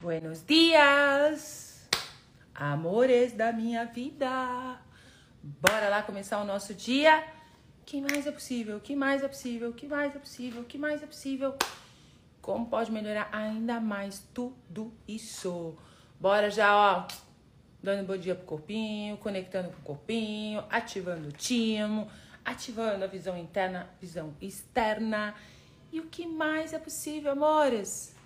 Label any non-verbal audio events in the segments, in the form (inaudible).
Buenos dias, amores da minha vida. Bora lá começar o nosso dia. Que mais é possível? Que mais é possível? Que mais é possível? Que mais é possível? Como pode melhorar ainda mais tudo isso? Bora já, ó, dando bom dia pro corpinho, conectando com o corpinho, ativando o timo, ativando a visão interna, visão externa. E o que mais é possível, amores?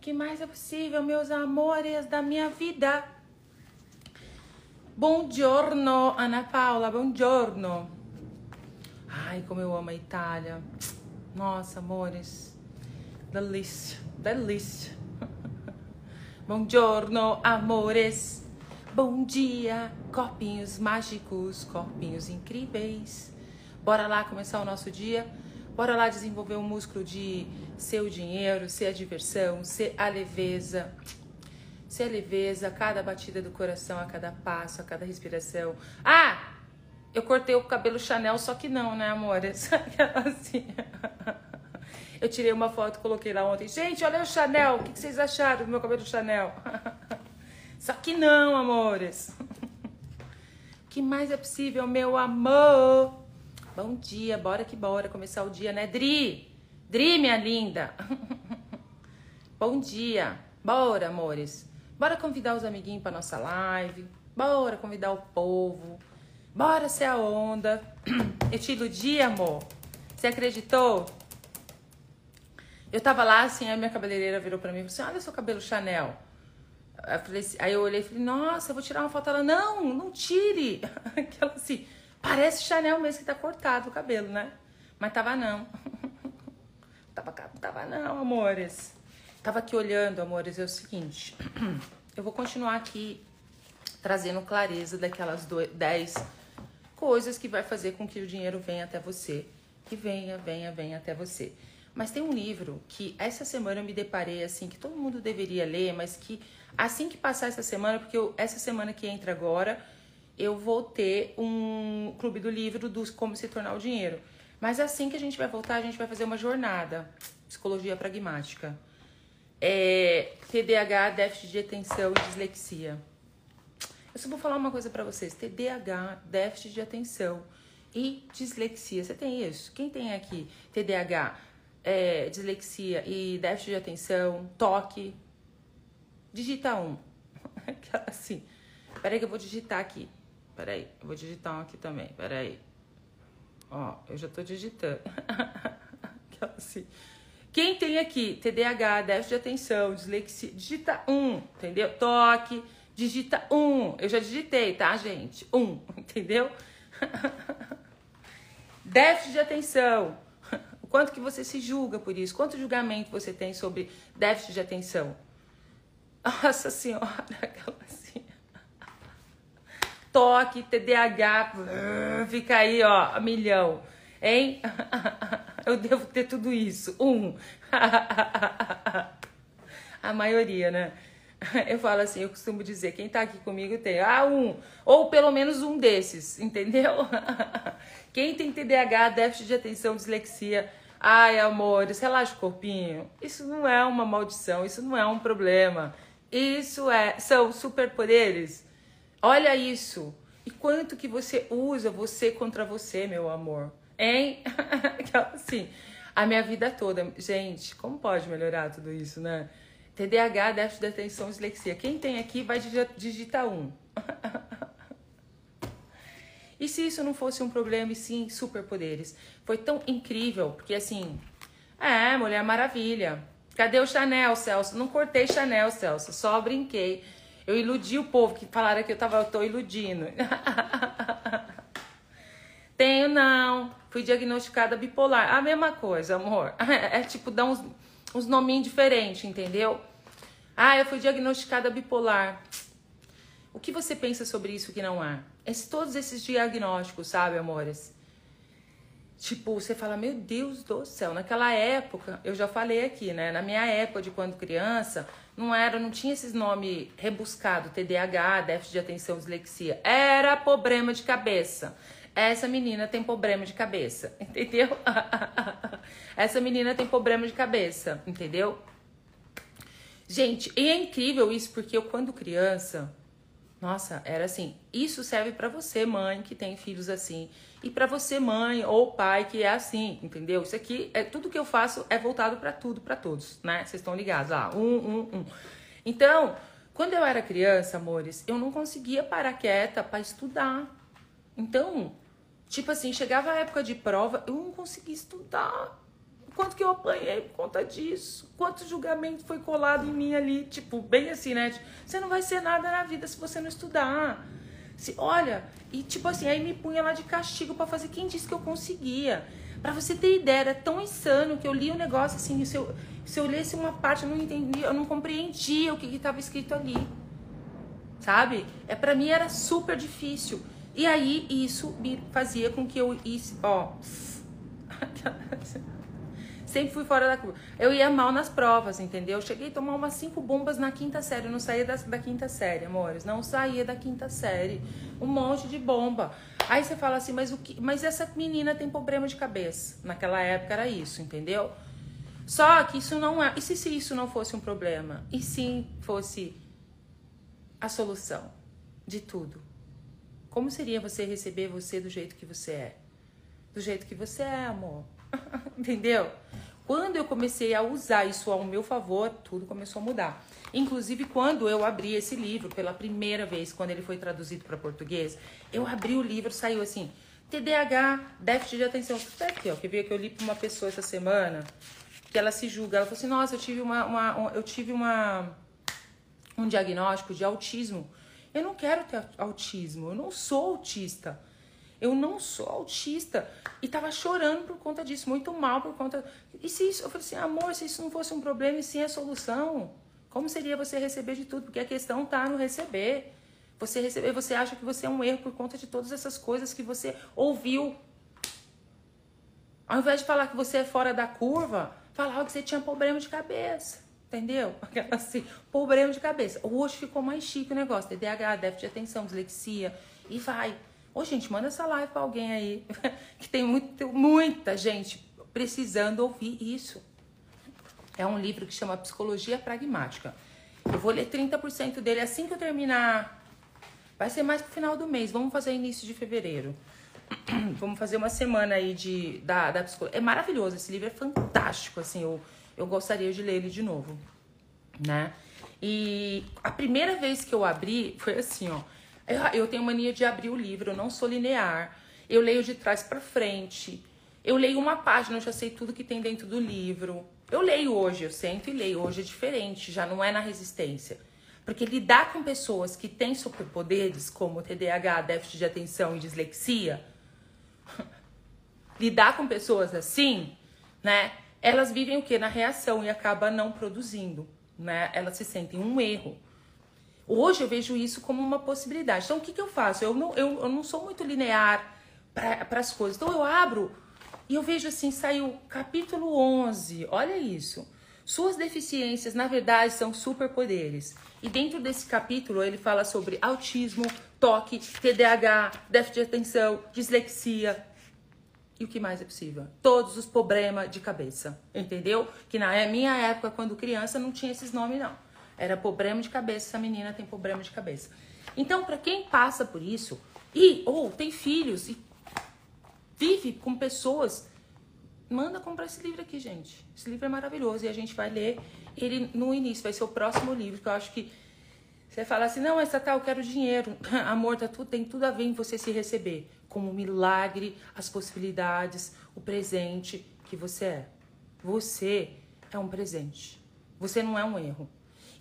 Que mais é possível, meus amores da minha vida? Buongiorno, Ana Paula, buongiorno. Ai, como eu amo a Itália. Nossa, amores. Delícia, delícia. (laughs) Buongiorno, amores. Bom dia, corpinhos mágicos, corpinhos incríveis. Bora lá começar o nosso dia? Bora lá desenvolver o músculo de ser o dinheiro, ser a diversão, ser a leveza. Ser a leveza a cada batida do coração, a cada passo, a cada respiração. Ah! Eu cortei o cabelo Chanel, só que não, né, amores? (laughs) assim. Eu tirei uma foto, coloquei lá ontem. Gente, olha o Chanel. O que vocês acharam do meu cabelo Chanel? (laughs) Só que não, amores. (laughs) O que mais é possível, meu amor? Bom dia, bora que bora começar o dia, né, Dri? Dri, minha linda. (laughs) Bom dia. Bora, amores. Bora convidar os amiguinhos para nossa live. Bora convidar o povo. Bora ser a onda. (clears throat) Eu te iludi, amor. Você acreditou? Eu tava lá assim, a minha cabeleireira virou para mim e falou assim: Olha seu cabelo Chanel. Assim, aí eu olhei e falei: Nossa, eu vou tirar uma foto. Ela: Não, não tire. (laughs) Aquela assim. Parece Chanel mesmo que tá cortado o cabelo, né? Mas tava não. (laughs) tava, tava não, amores. Tava aqui olhando, amores, é o seguinte. (clears throat) Eu vou continuar aqui trazendo clareza daquelas 10 coisas que vai fazer com que o dinheiro venha até você. Que venha, venha, venha até você. Mas tem um livro que essa semana eu me deparei assim, que todo mundo deveria ler, mas que assim que passar essa semana, porque eu, essa semana que entra agora, eu vou ter um clube do livro do como se tornar o dinheiro. Mas assim que a gente vai voltar, a gente vai fazer uma jornada. Psicologia pragmática. É, TDAH, déficit de atenção e dislexia. Eu só vou falar uma coisa para vocês. TDAH, déficit de atenção e dislexia. Você tem isso? Quem tem aqui TDAH, é, dislexia e déficit de atenção, toque? Digita um. (laughs) assim. Peraí que eu vou digitar aqui. Peraí, eu vou digitar um aqui também. Peraí. Ó, eu já tô digitando. (laughs) assim. Quem tem aqui TDAH, déficit de atenção, dislexia, digita um, entendeu? Toque, digita um. Eu já digitei, tá, gente? Um, (laughs) entendeu? (laughs) déficit de atenção. O quanto que você se julga por isso? Quanto julgamento você tem sobre déficit de atenção? Nossa senhora, aquela assim toque, TDAH, fica aí, ó, milhão. Hein? (laughs) Eu devo ter tudo isso. Um. (laughs) A maioria, né? Eu falo assim, eu costumo dizer, quem tá aqui comigo tem, ah, um, ou pelo menos um desses, entendeu? (laughs) Quem tem TDAH, déficit de atenção, dislexia, ai, amores, relaxa o corpinho. Isso não é uma maldição, isso não é um problema. Isso é, são superpoderes Olha isso. E quanto que você usa você contra você, meu amor? Hein? (laughs) assim, a minha vida toda. Gente, como pode melhorar tudo isso, né? TDAH, déficit de atenção, dislexia. Quem tem aqui vai digitar um. (laughs) e se isso não fosse um problema, e sim superpoderes? Foi tão incrível, porque assim, é, Mulher Maravilha. Cadê o Chanel, Celso? Não cortei Chanel, Celso, só brinquei. Eu iludi o povo que falaram que eu tava, eu tô iludindo. (laughs) Tenho não. Fui diagnosticada bipolar. A mesma coisa, amor. É, (laughs) é tipo dar uns, uns nominhos diferentes, entendeu? Ah, eu fui diagnosticada bipolar. O que você pensa sobre isso que não há? Esse, todos esses diagnósticos, sabe, amores? Tipo, você fala, meu Deus do céu, naquela época, eu já falei aqui, né? Na minha época de quando criança, não era, não tinha esses nomes rebuscado, TDAH, déficit de atenção, dislexia. Era problema de cabeça. Essa menina tem problema de cabeça, (laughs) entendeu? Essa menina tem problema de cabeça, entendeu? Gente, e é incrível isso, porque eu, quando criança, nossa, era assim. Isso serve para você, mãe, que tem filhos assim. E para você, mãe ou pai, que é assim, entendeu? Isso aqui, é tudo que eu faço é voltado para tudo, para todos, né? Vocês estão ligados? Ah, um, um, um. Então, quando eu era criança, amores, eu não conseguia parar quieta para estudar. Então, tipo assim, chegava a época de prova, eu não conseguia estudar. Quanto que eu apanhei por conta disso? Quanto julgamento foi colado em mim ali? Tipo, bem assim, né? Você não vai ser nada na vida se você não estudar. Se, olha, e tipo assim, aí me punha lá de castigo para fazer. Quem disse que eu conseguia? Para você ter ideia, era tão insano que eu li o negócio assim, se eu, se eu lesse uma parte, eu não entendia, eu não compreendia o que estava escrito ali. Sabe? É para mim era super difícil. E aí isso me fazia com que eu isso, ó, (laughs) Sempre fui fora da curva. Eu ia mal nas provas, entendeu? Cheguei a tomar umas cinco bombas na quinta série. Eu não saía da, da quinta série, amores. Não saía da quinta série. Um monte de bomba. Aí você fala assim, mas, o que, mas essa menina tem problema de cabeça. Naquela época era isso, entendeu? Só que isso não é. E se, se isso não fosse um problema? E sim fosse a solução de tudo? Como seria você receber você do jeito que você é? Do jeito que você é, amor. (laughs) Entendeu? Quando eu comecei a usar isso ao meu favor, tudo começou a mudar. Inclusive, quando eu abri esse livro pela primeira vez, quando ele foi traduzido para português, eu abri o livro, saiu assim: TDAH, déficit de atenção. Até aqui, ó, que veio que eu li para uma pessoa essa semana, que ela se julga. Ela falou assim: Nossa, eu tive uma, uma eu tive uma um diagnóstico de autismo. Eu não quero ter autismo, eu não sou autista. Eu não sou autista. E tava chorando por conta disso, muito mal por conta. E se isso, eu falei assim, amor, se isso não fosse um problema e sim a solução, como seria você receber de tudo? Porque a questão tá no receber. Você receber, você acha que você é um erro por conta de todas essas coisas que você ouviu. Ao invés de falar que você é fora da curva, falar que você tinha problema de cabeça. Entendeu? (laughs) Assim, problema de cabeça. Hoje ficou mais chique o negócio. TDAH, déficit de atenção, dislexia. E vai. Ô, gente, manda essa live pra alguém aí. (laughs) que tem muito, muita gente precisando ouvir isso. É um livro que chama Psicologia Pragmática. Eu vou ler 30% dele assim que eu terminar. Vai ser mais pro final do mês. Vamos fazer início de fevereiro. (clears throat) Vamos fazer uma semana aí de, da, da psicologia. É maravilhoso, esse livro é fantástico, assim, eu, eu gostaria de ler ele de novo, né? E a primeira vez que eu abri foi assim, ó. Eu, tenho mania de abrir o livro, eu não sou linear. Eu leio de trás para frente. Eu leio uma página, eu já sei tudo que tem dentro do livro. Eu leio hoje, eu sento e leio. Hoje é diferente, já não é na resistência. Porque lidar com pessoas que têm superpoderes, como TDAH, déficit de atenção e dislexia, (laughs) lidar com pessoas assim, né? Elas vivem o que? Na reação e acaba não produzindo, né? Elas se sentem um erro. Hoje eu vejo isso como uma possibilidade. Então, o que, que eu faço? Eu não, eu, eu não sou muito linear para as coisas. Então, eu abro e eu vejo assim: saiu capítulo 11. Olha isso. Suas deficiências, na verdade, são superpoderes. E dentro desse capítulo, ele fala sobre autismo, toque, TDAH, déficit de atenção, dislexia. E o que mais é possível? Todos os problemas de cabeça. Entendeu? Que na minha época, quando criança, não tinha esses nomes, não. Era problema de cabeça, essa menina tem problema de cabeça. Então, para quem passa por isso, e ou tem filhos e vive com pessoas, manda comprar esse livro aqui, gente. Esse livro é maravilhoso e a gente vai ler ele no início, vai ser o próximo livro, que eu acho que você fala assim, não, essa tá, eu quero dinheiro. (laughs) Amor, tá tudo, tem tudo a ver em você se receber. Como um milagre, as possibilidades, o presente que você é. Você é um presente. Você não é um erro.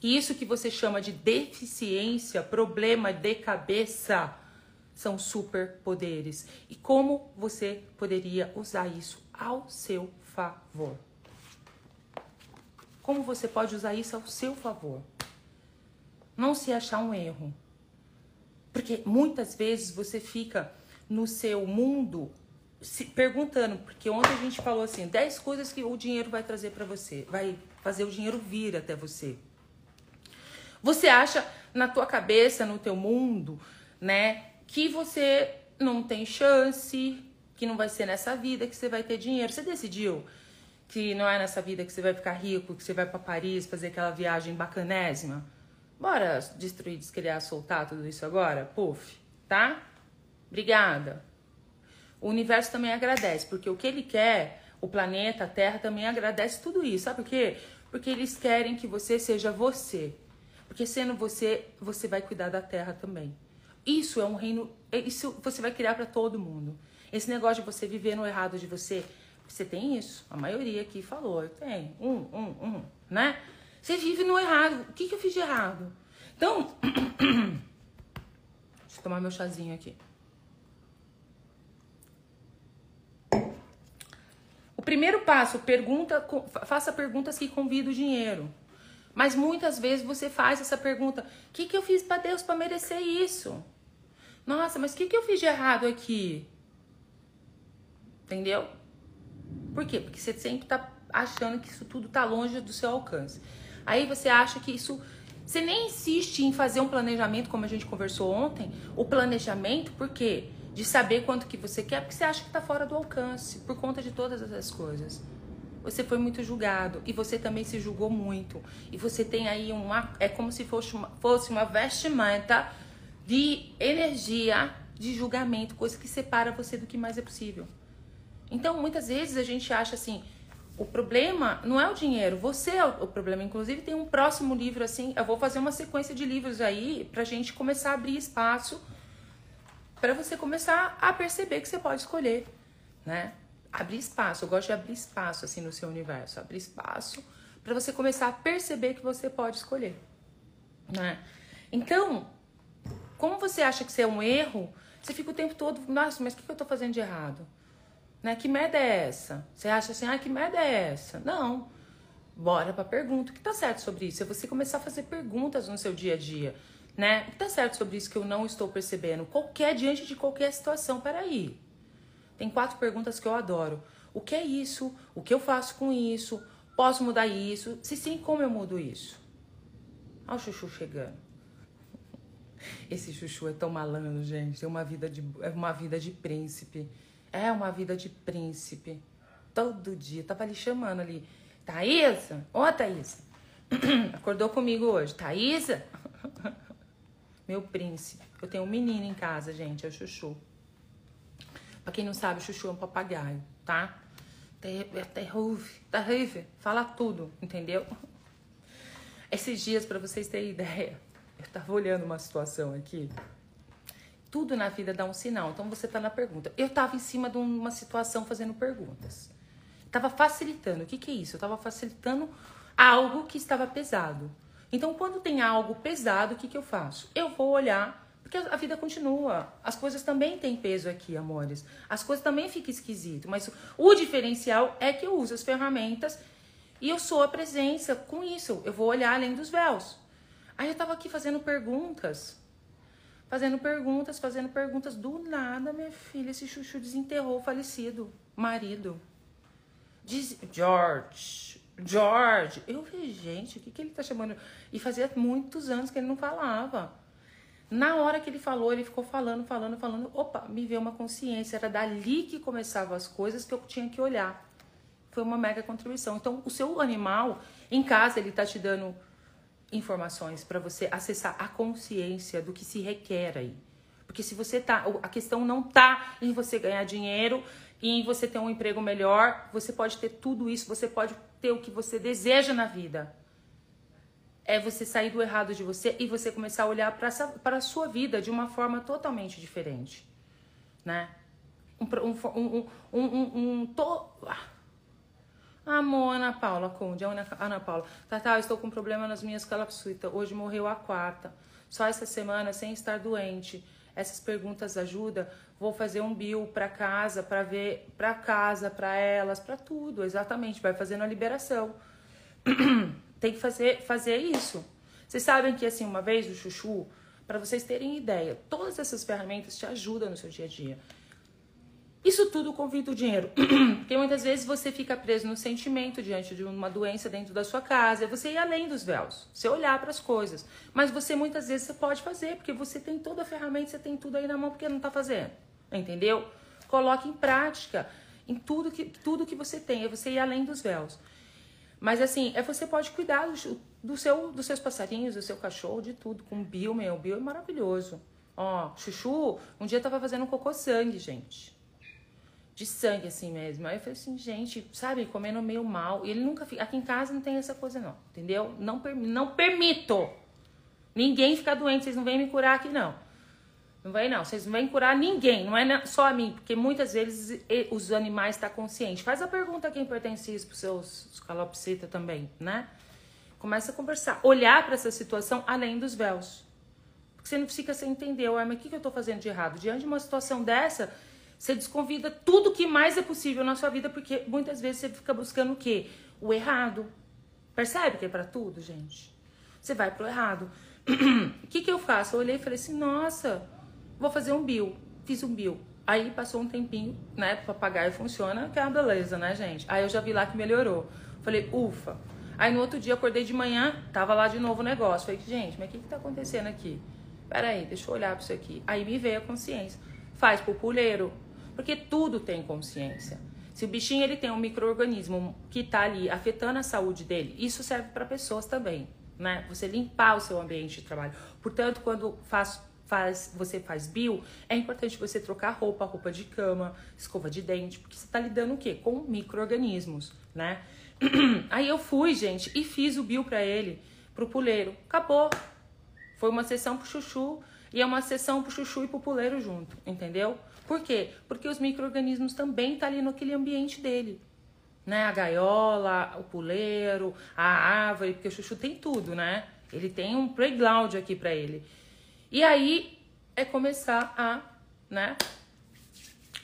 E isso que você chama de deficiência, problema de cabeça, são superpoderes. E como você poderia usar isso ao seu favor? Como você pode usar isso ao seu favor? Não se achar um erro. Porque muitas vezes você fica no seu mundo se perguntando, porque ontem a gente falou assim, 10 coisas que o dinheiro vai trazer para você, vai fazer o dinheiro vir até você. Você acha na tua cabeça, no teu mundo, né, que você não tem chance, que não vai ser nessa vida que você vai ter dinheiro. Você decidiu que não é nessa vida que você vai ficar rico, que você vai para Paris fazer aquela viagem bacanésima. Bora destruir, descriar, soltar tudo isso agora? Puf, tá? Obrigada. O universo também agradece, porque o que ele quer, o planeta, a Terra também agradece tudo isso. Sabe por quê? Porque eles querem que você seja você. Porque sendo você, você vai cuidar da Terra também. Isso é um reino, isso você vai criar para todo mundo. Esse negócio de você viver no errado de você você tem isso. A maioria aqui falou, eu tenho. Um, um, um, né? Você vive no errado. O que, que eu fiz de errado? Então, (coughs) deixa eu tomar meu chazinho aqui. O primeiro passo, pergunta, faça perguntas que convidam o dinheiro. Mas muitas vezes você faz essa pergunta: o que, que eu fiz para Deus para merecer isso? Nossa, mas o que, que eu fiz de errado aqui? Entendeu? Por quê? Porque você sempre tá achando que isso tudo tá longe do seu alcance. Aí você acha que isso. Você nem insiste em fazer um planejamento, como a gente conversou ontem. O planejamento, por quê? De saber quanto que você quer, porque você acha que tá fora do alcance, por conta de todas essas coisas. Você foi muito julgado e você também se julgou muito. E você tem aí uma. É como se fosse uma, fosse uma vestimenta de energia de julgamento, coisa que separa você do que mais é possível. Então, muitas vezes a gente acha assim, o problema não é o dinheiro, você é o problema. Inclusive, tem um próximo livro assim, eu vou fazer uma sequência de livros aí pra gente começar a abrir espaço para você começar a perceber que você pode escolher, né? Abrir espaço, eu gosto de abrir espaço assim no seu universo, abrir espaço para você começar a perceber que você pode escolher, né? Então, como você acha que isso é um erro, você fica o tempo todo, nossa, mas o que eu tô fazendo de errado? Né? Que merda é essa? Você acha assim, ah, que merda é essa? Não. Bora pra pergunta. O que tá certo sobre isso? É você começar a fazer perguntas no seu dia a dia. Né? O que tá certo sobre isso que eu não estou percebendo? Qualquer, diante de qualquer situação. Peraí. Tem quatro perguntas que eu adoro. O que é isso? O que eu faço com isso? Posso mudar isso? Se sim, como eu mudo isso? Olha o chuchu chegando. (laughs) Esse chuchu é tão malandro, gente. É uma vida de, é uma vida de príncipe. É uma vida de príncipe. Todo dia. Tava ali chamando ali. Thaísa? Ô, oh, Thaísa. (clears throat) Acordou comigo hoje. Thaísa? (laughs) Meu príncipe. Eu tenho um menino em casa, gente. É o Chuchu. Pra quem não sabe, Chuchu é um papagaio, tá? É terrível. Fala tudo, entendeu? (laughs) Esses dias, para vocês terem ideia, eu tava olhando uma situação aqui tudo na vida dá um sinal. Então você está na pergunta. Eu estava em cima de uma situação fazendo perguntas. Estava facilitando. O que, que é isso? Eu estava facilitando algo que estava pesado. Então, quando tem algo pesado, o que, que eu faço? Eu vou olhar, porque a vida continua. As coisas também têm peso aqui, amores. As coisas também ficam esquisito. Mas o diferencial é que eu uso as ferramentas e eu sou a presença com isso. Eu vou olhar além dos véus. Aí eu estava aqui fazendo perguntas fazendo perguntas, fazendo perguntas. Do nada, minha filha, esse chuchu desenterrou o falecido marido. Diz, George, George. Eu vi, gente, o que, que ele tá chamando? E fazia muitos anos que ele não falava. Na hora que ele falou, ele ficou falando, falando, falando. Opa, me veio uma consciência. Era dali que começavam as coisas que eu tinha que olhar. Foi uma mega contribuição. Então, o seu animal, em casa, ele tá te dando informações para você acessar a consciência do que se requer aí. Porque se você tá, a questão não tá em você ganhar dinheiro e em você ter um emprego melhor, você pode ter tudo isso, você pode ter o que você deseja na vida. É você sair do errado de você e você começar a olhar para a sua vida de uma forma totalmente diferente, né? Um, um, um, um, um, to... ah Amor, Ana Paula, Conde, Ana, Ana Paula. Tata, estou com problema nas minhas calapsuitas. Hoje morreu a quarta. Só essa semana sem estar doente. Essas perguntas ajudam. Vou fazer um bill para casa, para ver, para casa, para elas, para tudo. Exatamente, vai fazendo a liberação. (clears throat) Tem que fazer, fazer isso. Vocês sabem que assim, uma vez o chuchu, para vocês terem ideia, todas essas ferramentas te ajudam no seu dia a dia. Isso tudo convida o dinheiro. (clears throat) Porque muitas vezes você fica preso no sentimento diante de uma doença dentro da sua casa. Você ir além dos véus. Você olhar para as coisas. Mas você muitas vezes você pode fazer, porque você tem toda a ferramenta, você tem tudo aí na mão, porque não está fazendo. Entendeu? Coloque em prática. em tudo que, tudo que você tem, é você ir além dos véus. Mas assim, é você pode cuidar do, do seu, dos seus passarinhos, do seu cachorro, de tudo. Com o Bill, meu, o Bill é maravilhoso. Ó, Chuchu, um dia tava fazendo um cocô sangue, gente. De sangue, assim mesmo. Aí eu falei assim, gente, sabe, comendo meio mal. E ele nunca fica. Aqui em casa não tem essa coisa, não. Entendeu? Não, não permito. Ninguém fica doente, vocês não vêm me curar aqui, não. Não vai não, vocês não vêm curar ninguém, não é só a mim, porque muitas vezes os animais estão tá conscientes. Faz a pergunta a quem pertence isso para seus calopsita também, né? Começa a conversar, olhar para essa situação além dos véus. Porque você não fica sem entender, ué, mas o que, que eu estou fazendo de errado? Diante de uma situação dessa, você desconvida tudo que mais é possível na sua vida, porque muitas vezes você fica buscando o quê? O errado. Percebe que é para tudo, gente? Você vai pro errado. (clears throat) O que, que eu faço? Eu olhei e falei assim, nossa, vou fazer um bill. Fiz um bill. Aí passou um tempinho, né? Papagaio funciona, que é uma beleza, né, gente? Aí eu já vi lá que melhorou. Falei, ufa. Aí no outro dia acordei de manhã, tava lá de novo o negócio. Falei, gente, mas o que que tá acontecendo aqui? Peraí, deixa eu olhar pra isso aqui. Aí me veio a consciência. Faz pupuleiro. Porque tudo tem consciência. Se o bichinho ele tem um microorganismo que tá ali afetando a saúde dele, isso serve para pessoas também, né? Você limpar o seu ambiente de trabalho. Portanto, quando faz faz, você faz bio, é importante você trocar roupa, roupa de cama, escova de dente, porque você tá lidando o quê? Com micro-organismos, né? (clears throat) Aí eu fui, gente, e fiz o bio para ele, pro puleiro. Acabou. Foi uma sessão pro chuchu e é uma sessão pro chuchu e pro puleiro junto, entendeu? Por quê? Porque os micro-organismos também tá ali naquele ambiente dele. Né? A gaiola, o puleiro, a árvore, porque o chuchu tem tudo, né? Ele tem um playground aqui para ele. E aí é começar a, né,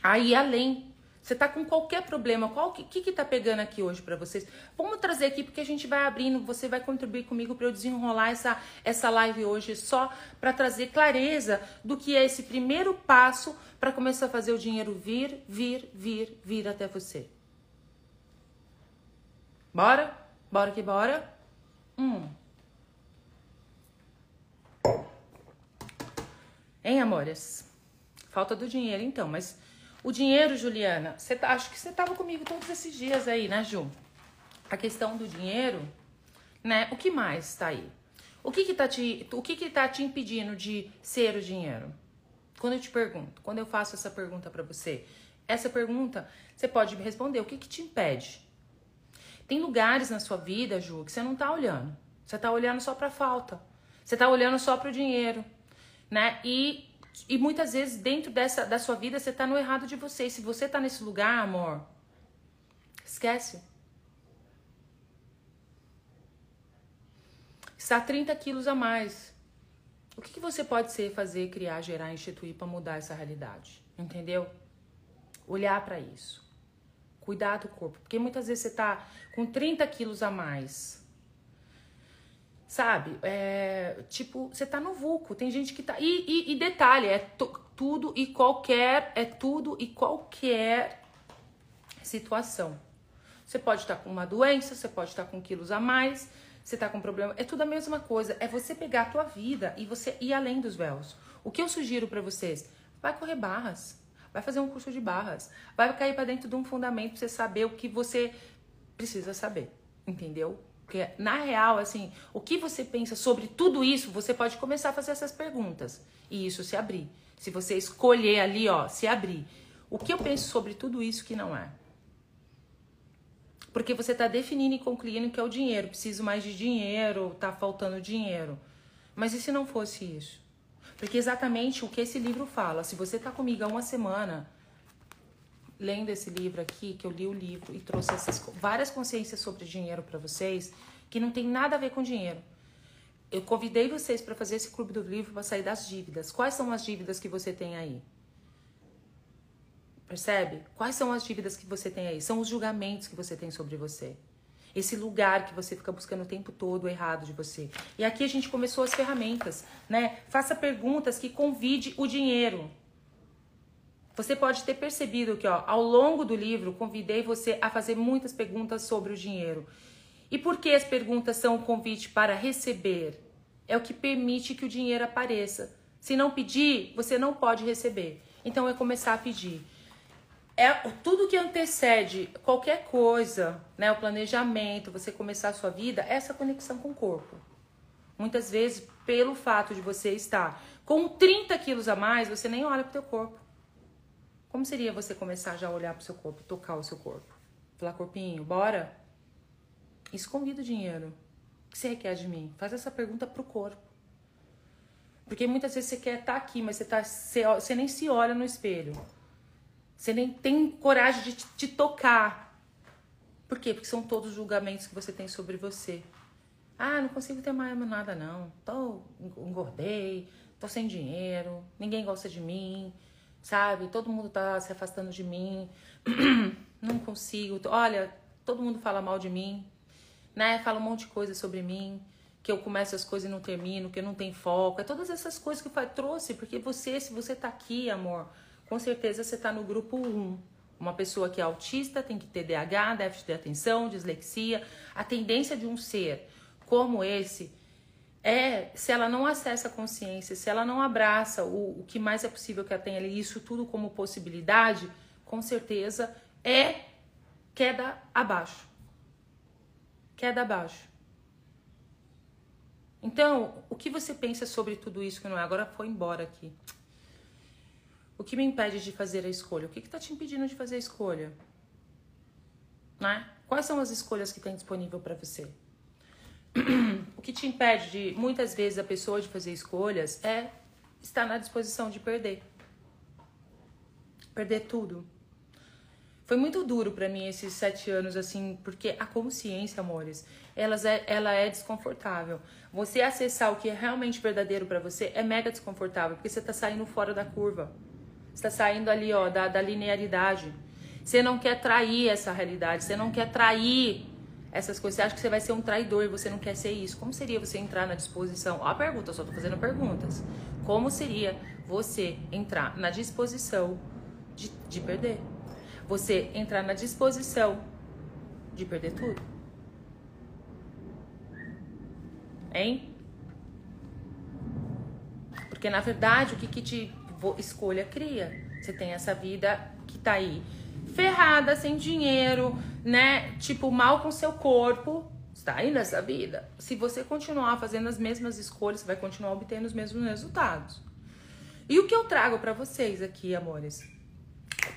a ir além. Você tá com qualquer problema, qual que que, que tá pegando aqui hoje para vocês? Vamos trazer aqui porque a gente vai abrindo, você vai contribuir comigo para eu desenrolar essa essa live hoje só para trazer clareza do que é esse primeiro passo para começar a fazer o dinheiro vir, vir, vir, vir até você. Bora? Bora que bora? Hum. Hein, amores? Falta do dinheiro, então. Mas o dinheiro, Juliana, você tá, acho que você tava comigo todos esses dias aí, né, Ju? A questão do dinheiro, né? O que mais tá aí? O que que tá te, o que que tá te impedindo de ser o dinheiro? Quando eu te pergunto, quando eu faço essa pergunta para você, essa pergunta você pode me responder. O que que te impede? Tem lugares na sua vida, Ju, que você não tá olhando. Você tá olhando só para falta. Você tá olhando só para o dinheiro né? E, e muitas vezes dentro dessa da sua vida você tá no errado de você. E se você tá nesse lugar, amor, esquece. Está 30 quilos a mais. O que, que você pode ser, fazer, criar, gerar, instituir para mudar essa realidade? Entendeu? Olhar para isso. Cuidar do corpo. Porque muitas vezes você tá com 30 quilos a mais Sabe? É, tipo, você tá no vulco. Tem gente que tá. E, e, e detalhe, é tudo e qualquer. É tudo e qualquer situação. Você pode estar tá com uma doença, você pode estar tá com quilos a mais, você tá com problema. É tudo a mesma coisa. É você pegar a tua vida e você ir além dos véus. O que eu sugiro para vocês? Vai correr barras. Vai fazer um curso de barras. Vai cair para dentro de um fundamento pra você saber o que você precisa saber. Entendeu? Porque, na real, assim, o que você pensa sobre tudo isso, você pode começar a fazer essas perguntas. E isso se abrir. Se você escolher ali, ó, se abrir. O que eu penso sobre tudo isso que não é? Porque você está definindo e concluindo que é o dinheiro. Preciso mais de dinheiro, tá faltando dinheiro. Mas e se não fosse isso? Porque exatamente o que esse livro fala. Se você tá comigo há uma semana, lendo esse livro aqui, que eu li o livro e trouxe essas várias consciências sobre dinheiro para vocês, que não tem nada a ver com dinheiro. Eu convidei vocês para fazer esse clube do livro para sair das dívidas. Quais são as dívidas que você tem aí? Percebe? Quais são as dívidas que você tem aí? São os julgamentos que você tem sobre você. Esse lugar que você fica buscando o tempo todo errado de você. E aqui a gente começou as ferramentas, né? Faça perguntas que convide o dinheiro. Você pode ter percebido que ó, ao longo do livro convidei você a fazer muitas perguntas sobre o dinheiro. E por que as perguntas são o convite para receber? É o que permite que o dinheiro apareça. Se não pedir, você não pode receber. Então é começar a pedir. é tudo que antecede qualquer coisa, né? O planejamento, você começar a sua vida, é essa conexão com o corpo. Muitas vezes, pelo fato de você estar com 30 quilos a mais, você nem olha pro teu corpo. Como seria você começar já a olhar pro seu corpo, tocar o seu corpo? Falar, corpinho, bora? Isso convida o dinheiro. O que você requer de mim? Faz essa pergunta pro corpo. Porque muitas vezes você quer estar tá aqui, mas você, tá, você, você nem se olha no espelho. Você nem tem coragem de te, tocar. Por quê? Porque são todos os julgamentos que você tem sobre você. Ah, não consigo ter mais nada não. Tô engordei, tô sem dinheiro, ninguém gosta de mim, sabe? Todo mundo tá se afastando de mim. (clears throat) não consigo. Olha, todo mundo fala mal de mim, né? Fala um monte de coisa sobre mim, que eu começo as coisas e não termino, que eu não tenho foco. É todas essas coisas que eu trouxe, porque você, se você tá aqui, amor, com certeza você tá no grupo 1. Uma pessoa que é autista tem que ter DH, déficit de atenção, dislexia. A tendência de um ser como esse é se ela não acessa a consciência, se ela não abraça o, o que mais é possível que ela tenha ali, isso tudo como possibilidade, com certeza é queda abaixo. Queda abaixo. Então, o que você pensa sobre tudo isso que não é? Agora foi embora aqui. O que me impede de fazer a escolha? O que está te impedindo de fazer a escolha? Né? Quais são as escolhas que tem disponível para você? O que te impede de muitas vezes a pessoa de fazer escolhas é estar na disposição de perder. Perder tudo. Foi muito duro para mim esses sete anos, assim, porque a consciência, amores, elas é, ela é desconfortável. Você acessar o que é realmente verdadeiro para você é mega desconfortável, porque você tá saindo fora da curva. Você tá saindo ali, ó, da, da linearidade. Você não quer trair essa realidade, você não quer trair essas coisas. Você acha que você vai ser um traidor e você não quer ser isso. Como seria você entrar na disposição? Ó, a pergunta, eu só tô fazendo perguntas. Como seria você entrar na disposição de, de perder? Você entrar na disposição de perder tudo? Hein? Porque na verdade, o que, que te escolha cria? Você tem essa vida que tá aí ferrada, sem dinheiro, né? Tipo, mal com seu corpo. Está aí nessa vida. Se você continuar fazendo as mesmas escolhas, você vai continuar obtendo os mesmos resultados. E o que eu trago para vocês aqui, amores,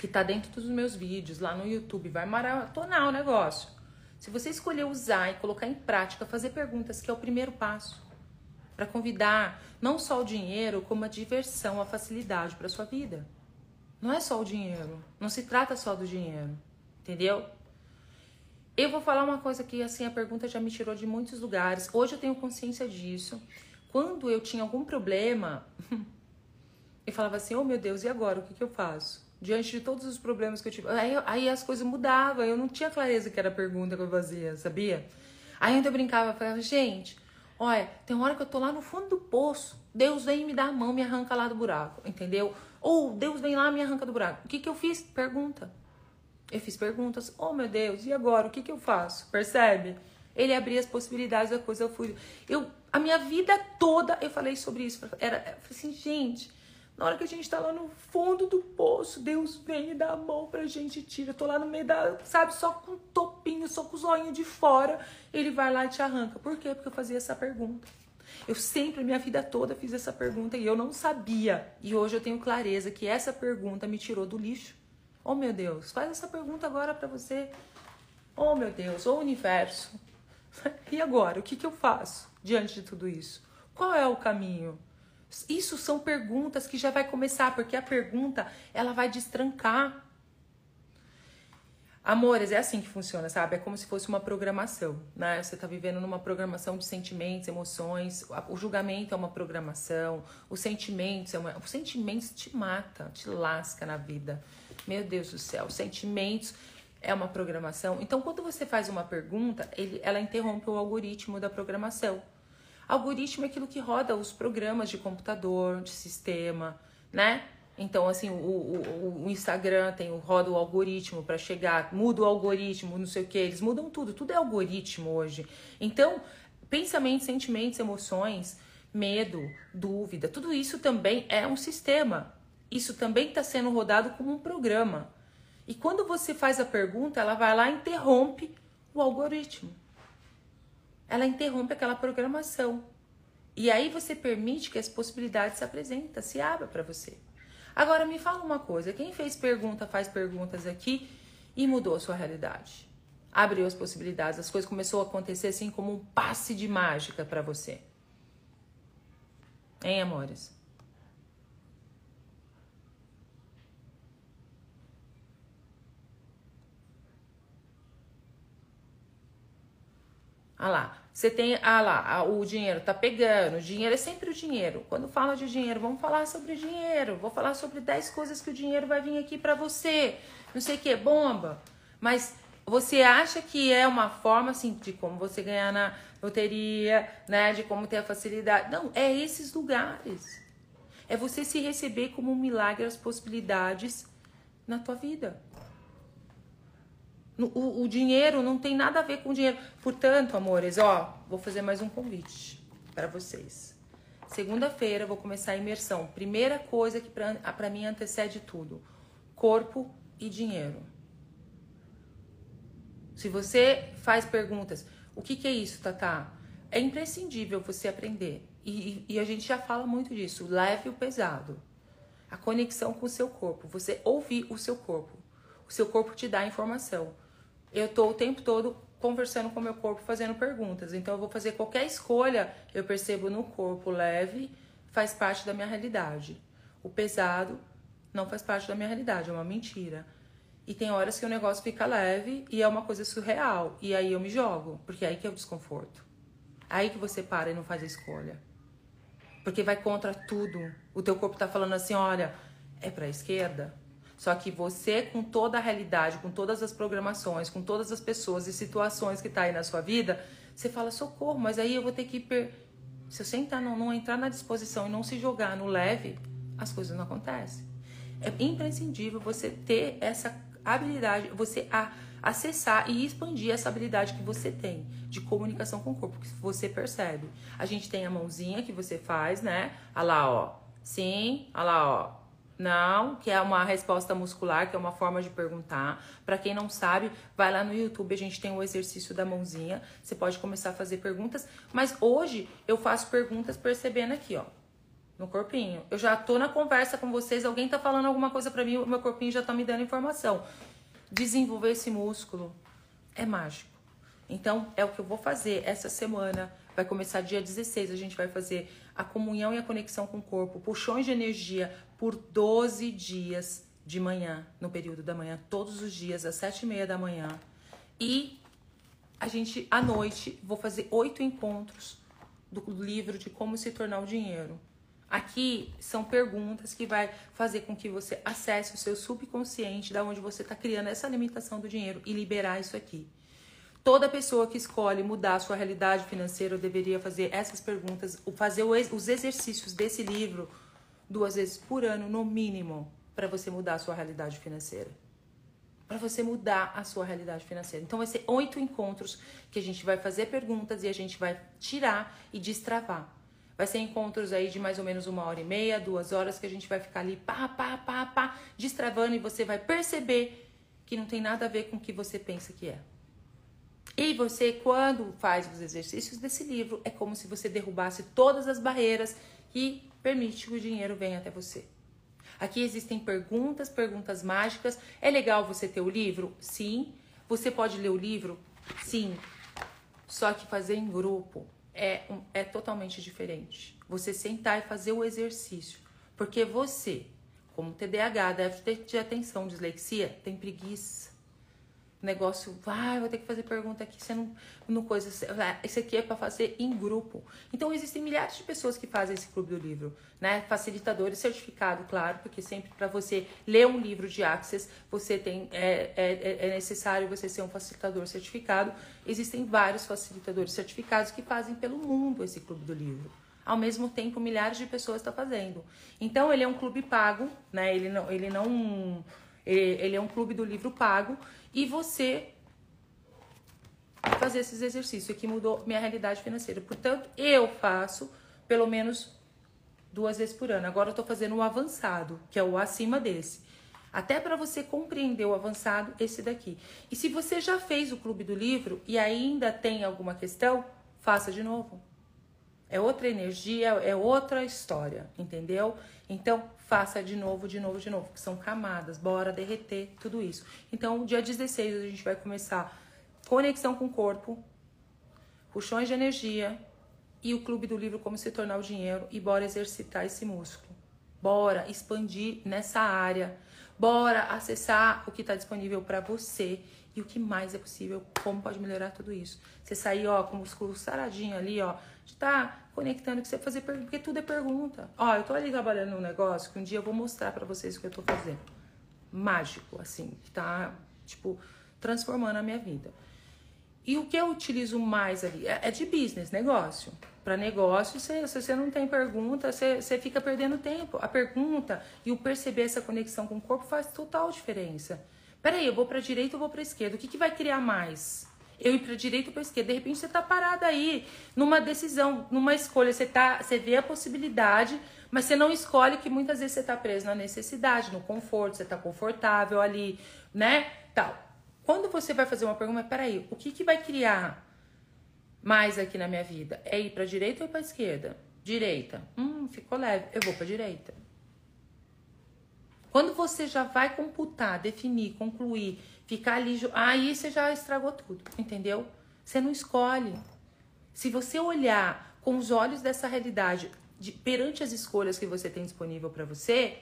que tá dentro dos meus vídeos lá no YouTube, vai maratonar o negócio. Se você escolher usar e colocar em prática, fazer perguntas, que é o primeiro passo para convidar não só o dinheiro, como a diversão, a facilidade para sua vida. Não é só o dinheiro. Não se trata só do dinheiro. Entendeu? Eu vou falar uma coisa que assim a pergunta já me tirou de muitos lugares. Hoje eu tenho consciência disso. Quando eu tinha algum problema, (laughs) eu falava assim: "Oh, meu Deus, e agora? O que que eu faço?" Diante de todos os problemas que eu tive. Aí, aí as coisas mudavam, eu não tinha clareza que era a pergunta que eu fazia, sabia? Aí eu brincava, falava: "Gente, olha, tem hora que eu tô lá no fundo do poço, Deus vem me dar a mão, me arranca lá do buraco, entendeu? Ou Deus vem lá me arranca do buraco. O que, que eu fiz? Pergunta. Eu fiz perguntas. Oh, meu Deus, e agora? O que, que eu faço? Percebe? Ele abria as possibilidades da coisa. Eu fui. Eu, a minha vida toda eu falei sobre isso. Era, eu falei assim, gente, na hora que a gente tá lá no fundo do poço, Deus vem e dá a mão pra gente tira. Eu tô lá no meio da, sabe, só com topinho, só com os olhinhos de fora. Ele vai lá e te arranca. Por quê? Porque eu fazia essa pergunta. Eu sempre, minha vida toda, fiz essa pergunta e eu não sabia. E hoje eu tenho clareza que essa pergunta me tirou do lixo. Oh, meu Deus, faz essa pergunta agora para você. Oh, meu Deus, o oh, universo. (laughs) E agora, o que, que eu faço diante de tudo isso? Qual é o caminho? Isso são perguntas que já vai começar, porque a pergunta ela vai destrancar Amores, é assim que funciona, sabe? É como se fosse uma programação, né? Você tá vivendo numa programação de sentimentos, emoções. O julgamento é uma programação. Os sentimentos é uma... Os sentimentos te mata, te lasca na vida. Meu Deus do céu. Os sentimentos é uma programação. Então, quando você faz uma pergunta, ele, ela interrompe o algoritmo da programação. Algoritmo é aquilo que roda os programas de computador, de sistema, né? Então, assim, o, o, o Instagram tem o roda o algoritmo para chegar, muda o algoritmo, não sei o que, eles mudam tudo, tudo é algoritmo hoje. Então, pensamentos, sentimentos, emoções, medo, dúvida, tudo isso também é um sistema. Isso também está sendo rodado como um programa. E quando você faz a pergunta, ela vai lá e interrompe o algoritmo. Ela interrompe aquela programação. E aí você permite que as possibilidades se apresentem, se abram para você. Agora me fala uma coisa, quem fez pergunta, faz perguntas aqui e mudou a sua realidade? Abriu as possibilidades, as coisas começou a acontecer assim como um passe de mágica para você. Hein, amores? Ah lá, você tem, ah lá, o dinheiro tá pegando, o dinheiro é sempre o dinheiro. Quando fala de dinheiro, vamos falar sobre dinheiro. Vou falar sobre 10 coisas que o dinheiro vai vir aqui para você. Não sei o que, bomba. Mas você acha que é uma forma assim de como você ganhar na loteria, né, de como ter a facilidade? Não, é esses lugares. É você se receber como um milagre as possibilidades na tua vida. O, o, dinheiro não tem nada a ver com dinheiro. Portanto, amores, ó, vou fazer mais um convite para vocês. Segunda-feira vou começar a imersão. Primeira coisa que para mim antecede tudo: corpo e dinheiro. Se você faz perguntas, o que, que é isso, Tatá? É imprescindível você aprender. E, e, e a gente já fala muito disso. Leve o pesado. A conexão com o seu corpo. Você ouvir o seu corpo. O seu corpo te dá informação eu estou o tempo todo conversando com o meu corpo, fazendo perguntas. Então eu vou fazer qualquer escolha, eu percebo no corpo leve, faz parte da minha realidade. O pesado não faz parte da minha realidade, é uma mentira. E tem horas que o negócio fica leve e é uma coisa surreal. E aí eu me jogo, porque é aí que é o desconforto. Aí que você para e não faz a escolha. Porque vai contra tudo. O teu corpo tá falando assim, olha, é pra esquerda, só que você, com toda a realidade, com todas as programações, com todas as pessoas e situações que tá aí na sua vida, você fala, socorro, mas aí eu vou ter que. Per... Se eu sentar, não, não entrar na disposição e não se jogar no leve, as coisas não acontecem. É imprescindível você ter essa habilidade, você a, acessar e expandir essa habilidade que você tem de comunicação com o corpo, que você percebe. A gente tem a mãozinha que você faz, né? Olha lá, ó. Sim, olha lá, ó não, que é uma resposta muscular, que é uma forma de perguntar. Para quem não sabe, vai lá no YouTube, a gente tem o exercício da mãozinha. Você pode começar a fazer perguntas, mas hoje eu faço perguntas percebendo aqui, ó, no corpinho. Eu já tô na conversa com vocês, alguém tá falando alguma coisa para mim, o meu corpinho já tá me dando informação. Desenvolver esse músculo é mágico. Então, é o que eu vou fazer essa semana. Vai começar dia 16, a gente vai fazer a comunhão e a conexão com o corpo, puxões de energia por 12 dias de manhã, no período da manhã, todos os dias, às sete e meia da manhã. E a gente, à noite, vou fazer oito encontros do livro de como se tornar o dinheiro. Aqui são perguntas que vai fazer com que você acesse o seu subconsciente, da onde você está criando essa limitação do dinheiro e liberar isso aqui. Toda pessoa que escolhe mudar a sua realidade financeira deveria fazer essas perguntas, fazer os exercícios desse livro duas vezes por ano, no mínimo, para você mudar a sua realidade financeira. Para você mudar a sua realidade financeira. Então, vai ser oito encontros que a gente vai fazer perguntas e a gente vai tirar e destravar. Vai ser encontros aí de mais ou menos uma hora e meia, duas horas, que a gente vai ficar ali pá, pá, pá, pá, destravando e você vai perceber que não tem nada a ver com o que você pensa que é. E você, quando faz os exercícios desse livro, é como se você derrubasse todas as barreiras que permite que o dinheiro venha até você. Aqui existem perguntas, perguntas mágicas. É legal você ter o livro? Sim. Você pode ler o livro? Sim. Só que fazer em grupo é, um, é totalmente diferente. Você sentar e fazer o exercício. Porque você, como TDAH, déficit de atenção, dislexia, tem preguiça negócio, vai, vou ter que fazer pergunta aqui, você não, não coisa, isso aqui é para fazer em grupo. Então existem milhares de pessoas que fazem esse clube do livro, né? Facilitadores, certificado, claro, porque sempre para você ler um livro de Access, você tem é, é, é necessário você ser um facilitador certificado. Existem vários facilitadores certificados que fazem pelo mundo esse clube do livro. Ao mesmo tempo, milhares de pessoas estão fazendo. Então ele é um clube pago, né? Ele não, ele não ele é um clube do livro pago e você fazer esses exercícios. Aqui mudou minha realidade financeira. Portanto, eu faço pelo menos duas vezes por ano. Agora eu tô fazendo o avançado, que é o acima desse. Até para você compreender o avançado, esse daqui. E se você já fez o clube do livro e ainda tem alguma questão, faça de novo. É outra energia, é outra história, entendeu? Então, faça de novo, de novo, de novo, que são camadas, bora derreter tudo isso. Então, dia 16 a gente vai começar conexão com o corpo, puxões de energia e o clube do livro como se tornar o dinheiro e bora exercitar esse músculo. Bora expandir nessa área. Bora acessar o que está disponível para você e o que mais é possível, como pode melhorar tudo isso. Você sair, ó, com o músculo saradinho ali, ó, de tá conectando que você fazer pergunta, porque tudo é pergunta. Ó, eu tô ali trabalhando num negócio que um dia eu vou mostrar para vocês o que eu tô fazendo. Mágico, assim, que tá, tipo, transformando a minha vida. E o que eu utilizo mais ali é, é de business, negócio. Para negócio, você, se você não tem pergunta, você, você fica perdendo tempo. A pergunta e o perceber essa conexão com o corpo faz total diferença. Peraí, eu vou para direita ou vou para esquerda? O que, que vai criar mais? Eu ir para direita ou para esquerda. De repente você tá parada aí numa decisão, numa escolha, você tá, você vê a possibilidade, mas você não escolhe que muitas vezes você tá preso na necessidade, no conforto, você tá confortável ali, né? Tal. Quando você vai fazer uma pergunta, peraí, o que que vai criar mais aqui na minha vida? É ir para direita ou para esquerda? Direita. Hum, ficou leve. Eu vou para direita. Quando você já vai computar, definir, concluir Ficar ali, aí você já estragou tudo, entendeu? Você não escolhe. Se você olhar com os olhos dessa realidade de, perante as escolhas que você tem disponível para você,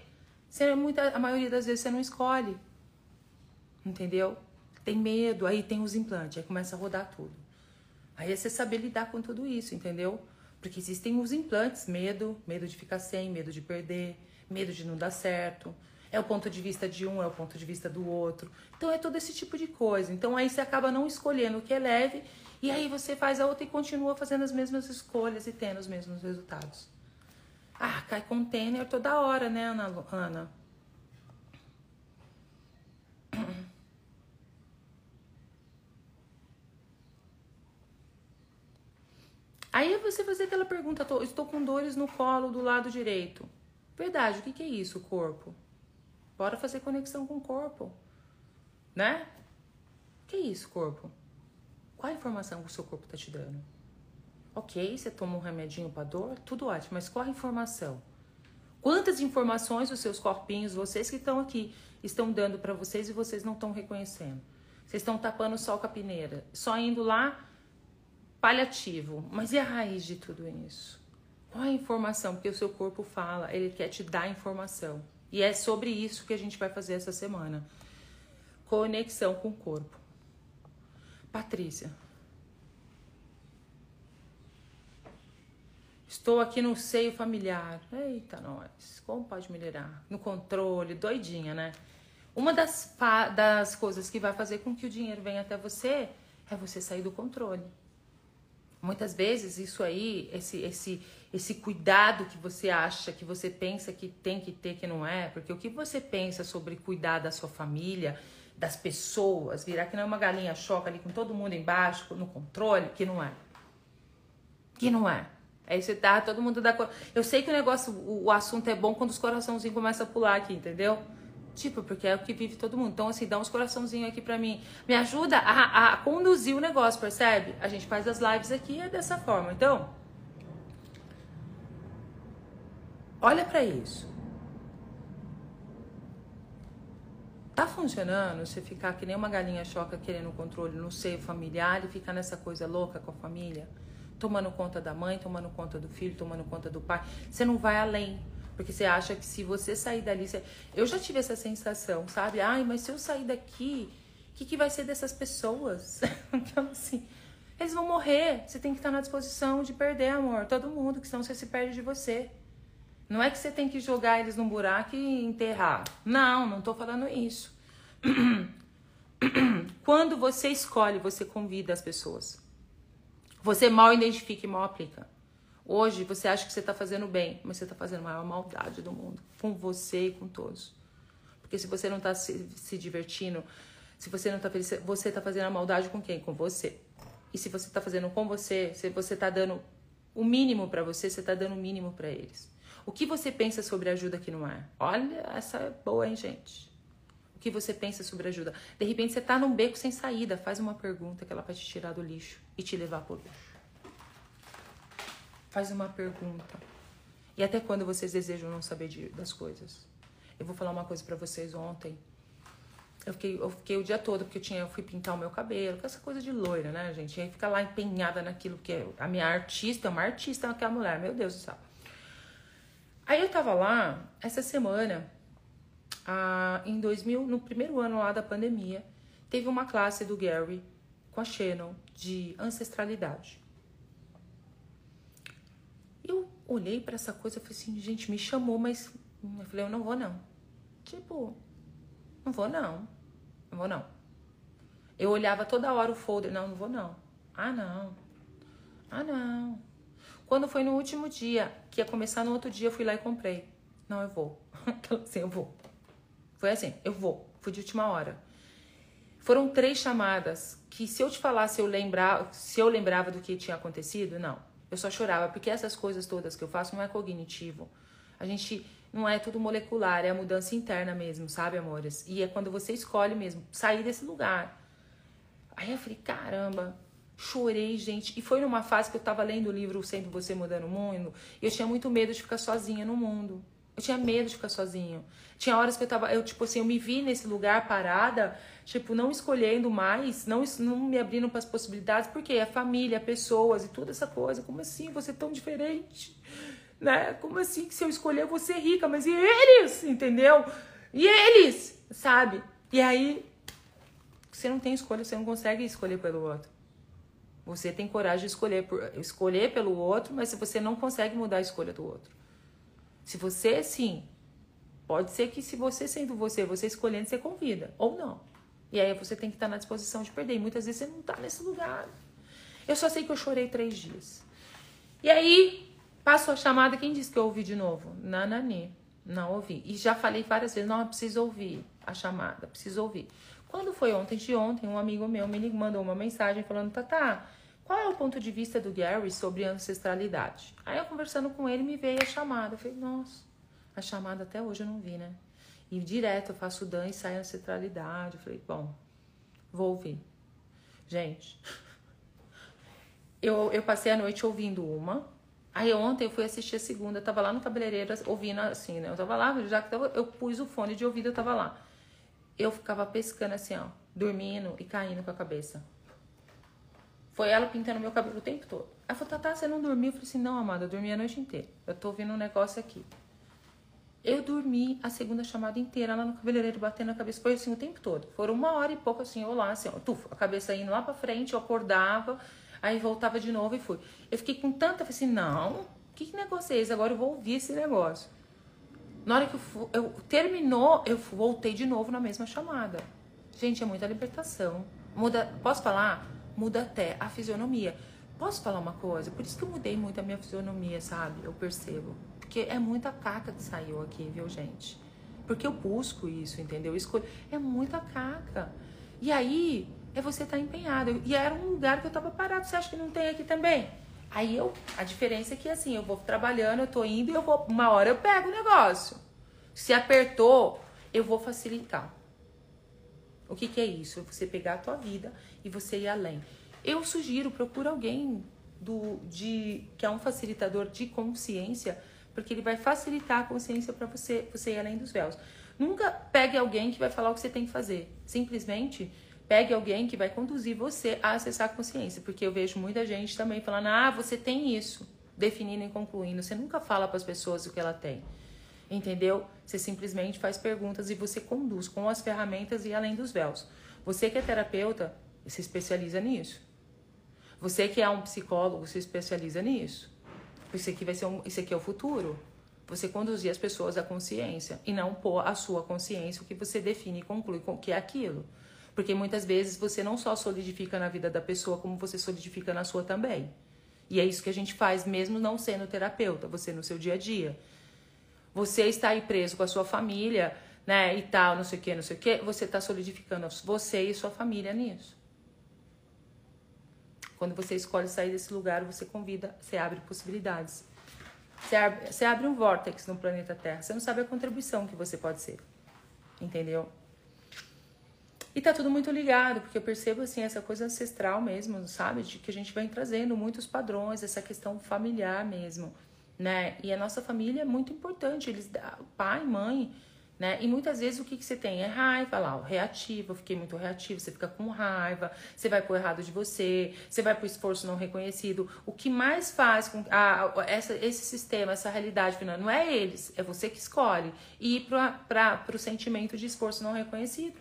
você muita, a maioria das vezes você não escolhe. Entendeu? Tem medo, aí tem os implantes, aí começa a rodar tudo. Aí é você saber lidar com tudo isso, entendeu? Porque existem os implantes, medo, medo de ficar sem, medo de perder, medo de não dar certo, é o ponto de vista de um, é o ponto de vista do outro. Então é todo esse tipo de coisa. Então aí você acaba não escolhendo o que é leve e aí você faz a outra e continua fazendo as mesmas escolhas e tendo os mesmos resultados. Ah, cai container toda hora, né, Ana? Ana? (clears throat) Aí você fazer aquela pergunta, estou com dores no colo do lado direito. Verdade, o que, que é isso, corpo? Bora fazer conexão com o corpo. Né? Que isso, corpo? Qual a informação que o seu corpo tá te dando? Ok, você toma um remedinho para dor, tudo ótimo, mas qual a informação? Quantas informações os seus corpinhos, vocês que estão aqui, estão dando para vocês e vocês não estão reconhecendo? Vocês estão tapando o sol com a peneira, só indo lá paliativo. Mas e a raiz de tudo isso? Qual a informação? Porque o seu corpo fala, ele quer te dar informação. E é sobre isso que a gente vai fazer essa semana. Conexão com o corpo. Patrícia. Estou aqui no seio familiar. Eita, nós. Como pode melhorar? No controle, doidinha, né? Uma das, das coisas que vai fazer com que o dinheiro venha até você é você sair do controle. Muitas vezes isso aí, esse, esse, esse cuidado que você acha, que você pensa que tem que ter, que não é, porque o que você pensa sobre cuidar da sua família, das pessoas, virar que não é uma galinha choca ali com todo mundo embaixo, no controle, que não é. Que não é. Aí você tá, todo mundo dá. Eu sei que o negócio, o, o assunto é bom quando os coraçãozinhos começam a pular aqui, entendeu? Tipo, porque é o que vive todo mundo. Então, assim, dá uns coraçãozinhos aqui pra mim. Me ajuda a, a conduzir o negócio, percebe? A gente faz as lives aqui é dessa forma. Então, olha para isso. Tá funcionando você ficar que nem uma galinha choca querendo controle no seio familiar e ficar nessa coisa louca com a família? Tomando conta da mãe, tomando conta do filho, tomando conta do pai. Você não vai além. Porque você acha que se você sair dali. Você... Eu já tive essa sensação, sabe? Ai, mas se eu sair daqui, o que, que vai ser dessas pessoas? (laughs) então, assim, eles vão morrer. Você tem que estar na disposição de perder, amor. Todo mundo, que senão você se perde de você. Não é que você tem que jogar eles num buraco e enterrar. Não, não tô falando isso. (clears throat) Quando você escolhe, você convida as pessoas. Você mal identifica e mal aplica. Hoje você acha que você está fazendo bem, mas você está fazendo a maior maldade do mundo com você e com todos. Porque se você não está se, se, divertindo, se você não está feliz, você está fazendo a maldade com quem? Com você. E se você está fazendo com você, se você está dando o mínimo para você, você está dando o mínimo para eles. O que você pensa sobre ajuda que não é? Olha, essa é boa, hein, gente? O que você pensa sobre ajuda? De repente você tá num beco sem saída, faz uma pergunta que ela vai te tirar do lixo e te levar pro lixo. Faz uma pergunta. E até quando vocês desejam não saber de, das coisas? Eu vou falar uma coisa para vocês ontem. Eu fiquei, eu fiquei o dia todo, porque eu, tinha, eu fui pintar o meu cabelo, com essa coisa de loira, né, gente? E aí fica lá empenhada naquilo, porque a minha artista é uma artista naquela mulher, meu Deus do céu. Aí eu tava lá, essa semana, ah, em 2000, no primeiro ano lá da pandemia, teve uma classe do Gary com a Shannon de ancestralidade. Eu olhei para essa coisa e falei assim, gente, me chamou, mas eu falei, eu não vou não. Tipo, não vou não. Não vou não. Eu olhava toda hora o folder, não, não vou não. Ah, não. Ah, não. Quando foi no último dia, que ia começar no outro dia, eu fui lá e comprei. Não, eu vou. (laughs) Assim, eu vou. Foi assim, eu vou. Fui de última hora. Foram três chamadas que se eu te falasse eu lembrar, se eu lembrava do que tinha acontecido, não. Eu só chorava porque essas coisas todas que eu faço não é cognitivo. A gente não é tudo molecular, é a mudança interna mesmo, sabe, amores? E é quando você escolhe mesmo sair desse lugar. Aí eu falei, caramba, chorei, gente. E foi numa fase que eu tava lendo o livro Sempre Você Mudando o Mundo, e eu tinha muito medo de ficar sozinha no mundo. Eu tinha medo de ficar sozinho. Tinha horas que eu tava, eu tipo assim, eu me vi nesse lugar parada, tipo, não escolhendo mais, não, não me abrindo para as possibilidades, porque a família, pessoas e toda essa coisa, como assim você é tão diferente? Né? Como assim que se eu escolher eu vou ser rica, mas e eles, entendeu? E eles, sabe? E aí você não tem escolha, você não consegue escolher pelo outro. Você tem coragem de escolher por, escolher pelo outro, mas você não consegue mudar a escolha do outro. Se você, sim, pode ser que se você sendo você, você escolhendo, você convida, ou não. E aí você tem que estar na disposição de perder. E muitas vezes você não está nesse lugar. Eu só sei que eu chorei três dias. E aí, passou a chamada, quem disse que eu ouvi de novo? Nanani. Não ouvi. E já falei várias vezes, não, eu preciso ouvir a chamada, preciso ouvir. Quando foi ontem de ontem, um amigo meu me mandou uma mensagem falando, Tatá, qual é o ponto de vista do Gary sobre ancestralidade? Aí eu conversando com ele, me veio a chamada. Eu falei, nossa, a chamada até hoje eu não vi, né? E direto eu faço dan e sai ancestralidade. Eu falei, bom, vou ouvir. Gente, eu, eu passei a noite ouvindo uma. Aí ontem eu fui assistir a segunda, eu tava lá no cabeleireiro ouvindo assim, né? Eu tava lá, já que eu pus o fone de ouvido, eu tava lá. Eu ficava pescando assim, ó, dormindo e caindo com a cabeça. Foi ela pintando meu cabelo o tempo todo. Ela falou, Tatá, você não dormiu? Eu falei assim, não, amada, eu dormi a noite inteira. Eu tô ouvindo um negócio aqui. Eu dormi a segunda chamada inteira lá no cabeleireiro, batendo a cabeça. Foi assim o tempo todo. Foram uma hora e pouco assim, eu lá, assim, ó, tufo, a cabeça indo lá pra frente, eu acordava, aí voltava de novo e fui. Eu fiquei com tanta, falei assim, não, que, que negócio é esse? Agora eu vou ouvir esse negócio. Na hora que eu, eu terminou, eu voltei de novo na mesma chamada. Gente, é muita libertação. Muda, posso falar? Muda até a fisionomia. Posso falar uma coisa? Por isso que eu mudei muito a minha fisionomia, sabe? Eu percebo. Porque é muita caca que saiu aqui, viu, gente? Porque eu busco isso, entendeu? Eu escolho. É muita caca. E aí, é você estar tá empenhado. E era um lugar que eu tava parado. Você acha que não tem aqui também? Aí eu, a diferença é que assim, eu vou trabalhando, eu tô indo e eu vou, uma hora eu pego o negócio. Se apertou, eu vou facilitar. O que, que é isso? É você pegar a tua vida e você ir além. Eu sugiro, procura alguém do, de, que é um facilitador de consciência, porque ele vai facilitar a consciência para você, você ir além dos véus. Nunca pegue alguém que vai falar o que você tem que fazer. Simplesmente pegue alguém que vai conduzir você a acessar a consciência, porque eu vejo muita gente também falando: "Ah, você tem isso", definindo e concluindo. Você nunca fala para as pessoas o que ela tem. Entendeu? Você simplesmente faz perguntas e você conduz com as ferramentas e além dos véus. Você que é terapeuta, se especializa nisso. Você que é um psicólogo, se especializa nisso. Isso aqui vai ser um, isso aqui é o futuro. Você conduzir as pessoas à consciência e não pôr a sua consciência o que você define e conclui que é aquilo. Porque muitas vezes você não só solidifica na vida da pessoa, como você solidifica na sua também. E é isso que a gente faz, mesmo não sendo terapeuta, você no seu dia a dia. Você está aí preso com a sua família, né, e tal, não sei o que, não sei o que, você está solidificando você e sua família nisso. Quando você escolhe sair desse lugar, você convida, você abre possibilidades. Você abre, você abre um vórtex no planeta Terra. Você não sabe a contribuição que você pode ser. Entendeu? E tá tudo muito ligado, porque eu percebo assim essa coisa ancestral mesmo, sabe? De que a gente vem trazendo muitos padrões, essa questão familiar mesmo, né? E a nossa família é muito importante, eles pai, mãe, né? E muitas vezes o que, que você tem é raiva lá, o reativo, eu fiquei muito reativo, você fica com raiva, você vai pro errado de você, você vai pro esforço não reconhecido. O que mais faz com a, essa, esse sistema, essa realidade final, não é eles, é você que escolhe ir para o sentimento de esforço não reconhecido.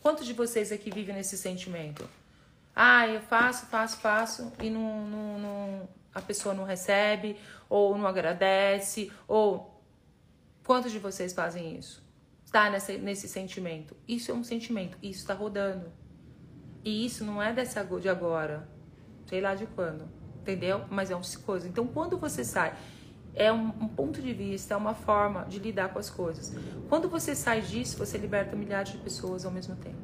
Quantos de vocês aqui vivem nesse sentimento? Ah, eu faço, faço, faço e não, não, não, a pessoa não recebe, ou não agradece, ou Quantos de vocês fazem isso? Está nesse, sentimento. Isso é um sentimento, isso está rodando. E isso não é dessa de agora, sei lá de quando, entendeu? Mas é uma coisa. Então, quando você sai, é um, um, ponto de vista, é uma forma de lidar com as coisas. Quando você sai disso, você liberta milhares de pessoas ao mesmo tempo.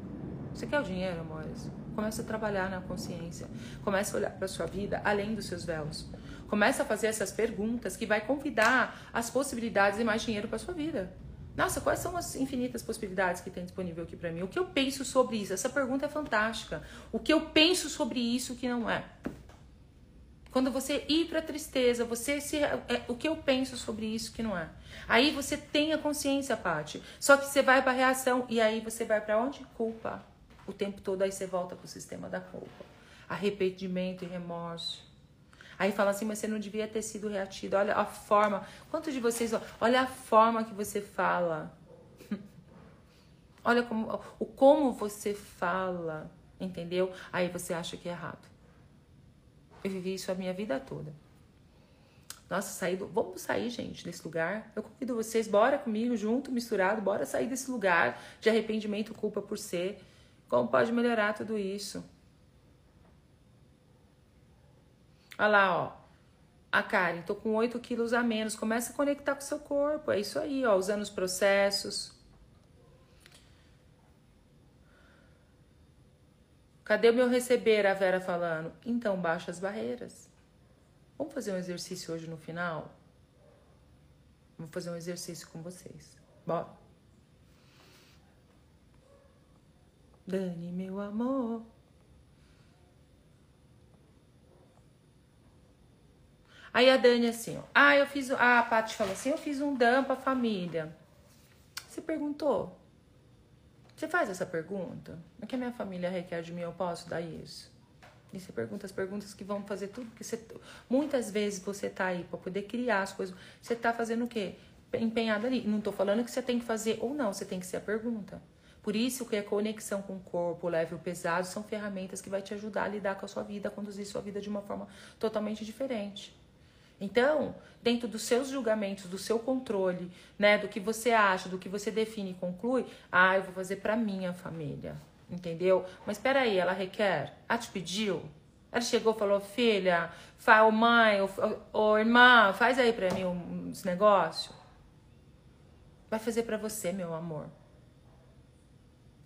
Você quer o dinheiro, amores? Começa a trabalhar na consciência. Começa a olhar para sua vida além dos seus véus. Começa a fazer essas perguntas que vai convidar as possibilidades de mais dinheiro para sua vida. Nossa, quais são as infinitas possibilidades que tem disponível aqui para mim? O que eu penso sobre isso? Essa pergunta é fantástica. O que eu penso sobre isso que não é? Quando você ir para tristeza, você se é, o que eu penso sobre isso que não é. Aí você tem a consciência, Pati. Só que você vai para reação e aí você vai para onde? Culpa. O tempo todo aí você volta para o sistema da culpa. Arrependimento e remorso. Aí fala assim, mas você não devia ter sido reatido. Olha a forma. Quantos de vocês, olha a forma que você fala. (laughs) olha como, o como você fala, entendeu? Aí você acha que é errado. Eu vivi isso a minha vida toda. Nossa, sair do... vamos sair, gente, desse lugar. Eu convido vocês, bora comigo, junto, misturado, bora sair desse lugar de arrependimento, culpa por ser. Como pode melhorar tudo isso? Olha lá, ó. A Karen, tô com 8 quilos a menos. Começa a conectar com o seu corpo. É isso aí, ó. Usando os processos. Cadê o meu receber? A Vera falando. Então, baixa as barreiras. Vamos fazer um exercício hoje no final? Vou fazer um exercício com vocês. Bora. Dani, meu amor. Aí a Dani assim, ó, ah, eu fiz, ah, a Paty falou assim, eu fiz um DAM pra família. Você perguntou? Você faz essa pergunta? O que a minha família requer de mim, eu posso dar isso? E você pergunta as perguntas que vão fazer tudo, você, muitas vezes você tá aí para poder criar as coisas. Você tá fazendo o quê? Empenhado ali. Não tô falando que você tem que fazer ou não, você tem que ser a pergunta. Por isso que a conexão com o corpo, o leve o pesado, são ferramentas que vai te ajudar a lidar com a sua vida, a conduzir sua vida de uma forma totalmente diferente. Então, dentro dos seus julgamentos, do seu controle, né, do que você acha, do que você define e conclui, ah, eu vou fazer para minha família, entendeu? Mas espera aí, ela requer? Ela te pediu? Ela chegou e falou, filha, fa, mãe, ou, irmã, faz aí para mim uns negócios. Vai fazer para você, meu amor.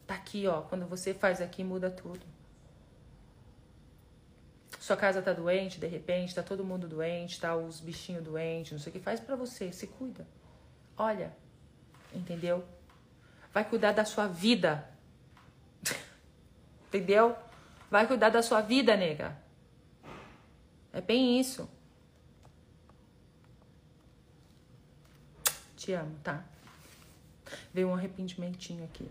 Tá aqui, ó, quando você faz aqui, muda tudo. Sua casa tá doente, de repente, tá todo mundo doente, tá os bichinhos doentes, não sei o que. Faz para você, se cuida. Olha, entendeu? Vai cuidar da sua vida. (laughs) entendeu? Vai cuidar da sua vida, nega. É bem isso. Te amo, tá? Veio um arrependimentinho aqui.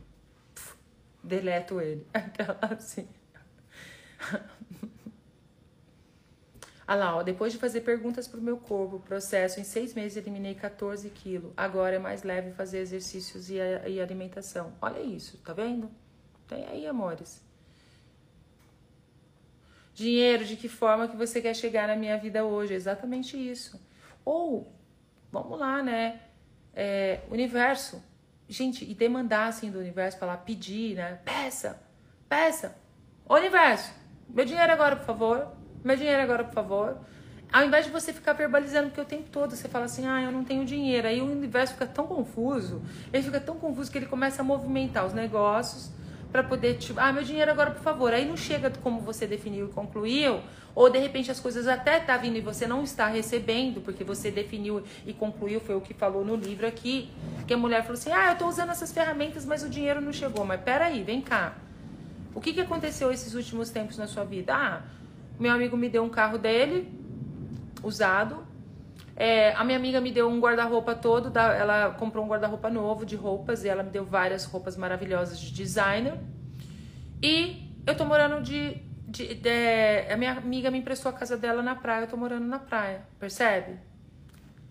deleto ele. (laughs) Aquela assim. (laughs) Ah lá, ó, depois de fazer perguntas pro meu corpo, processo, em seis meses eliminei 14 quilos. Agora é mais leve fazer exercícios e, a, e alimentação. Olha isso, tá vendo? Tem aí, amores. Dinheiro, de que forma que você quer chegar na minha vida hoje? Exatamente isso. Ou, vamos lá, né? É, universo. Gente, e demandar assim do universo, falar, pedir, né? Peça, peça. Universo, meu dinheiro agora, por favor. Meu dinheiro agora, por favor. Ao invés de você ficar verbalizando, porque o tempo todo você fala assim, ah, eu não tenho dinheiro. Aí o universo fica tão confuso, ele fica tão confuso que ele começa a movimentar os negócios para poder, tipo, ah, meu dinheiro agora, por favor. Aí não chega como você definiu e concluiu, ou de repente as coisas até tá vindo e você não está recebendo, porque você definiu e concluiu, foi o que falou no livro aqui, Porque a mulher falou assim: ah, eu tô usando essas ferramentas, mas o dinheiro não chegou. Mas peraí, vem cá. O que, que aconteceu esses últimos tempos na sua vida? Ah, meu amigo me deu um carro dele, usado. É, a minha amiga me deu um guarda-roupa todo, ela comprou um guarda-roupa novo de roupas e ela me deu várias roupas maravilhosas de designer. E eu tô morando de, de, de, A minha amiga me emprestou a casa dela na praia, eu tô morando na praia, percebe?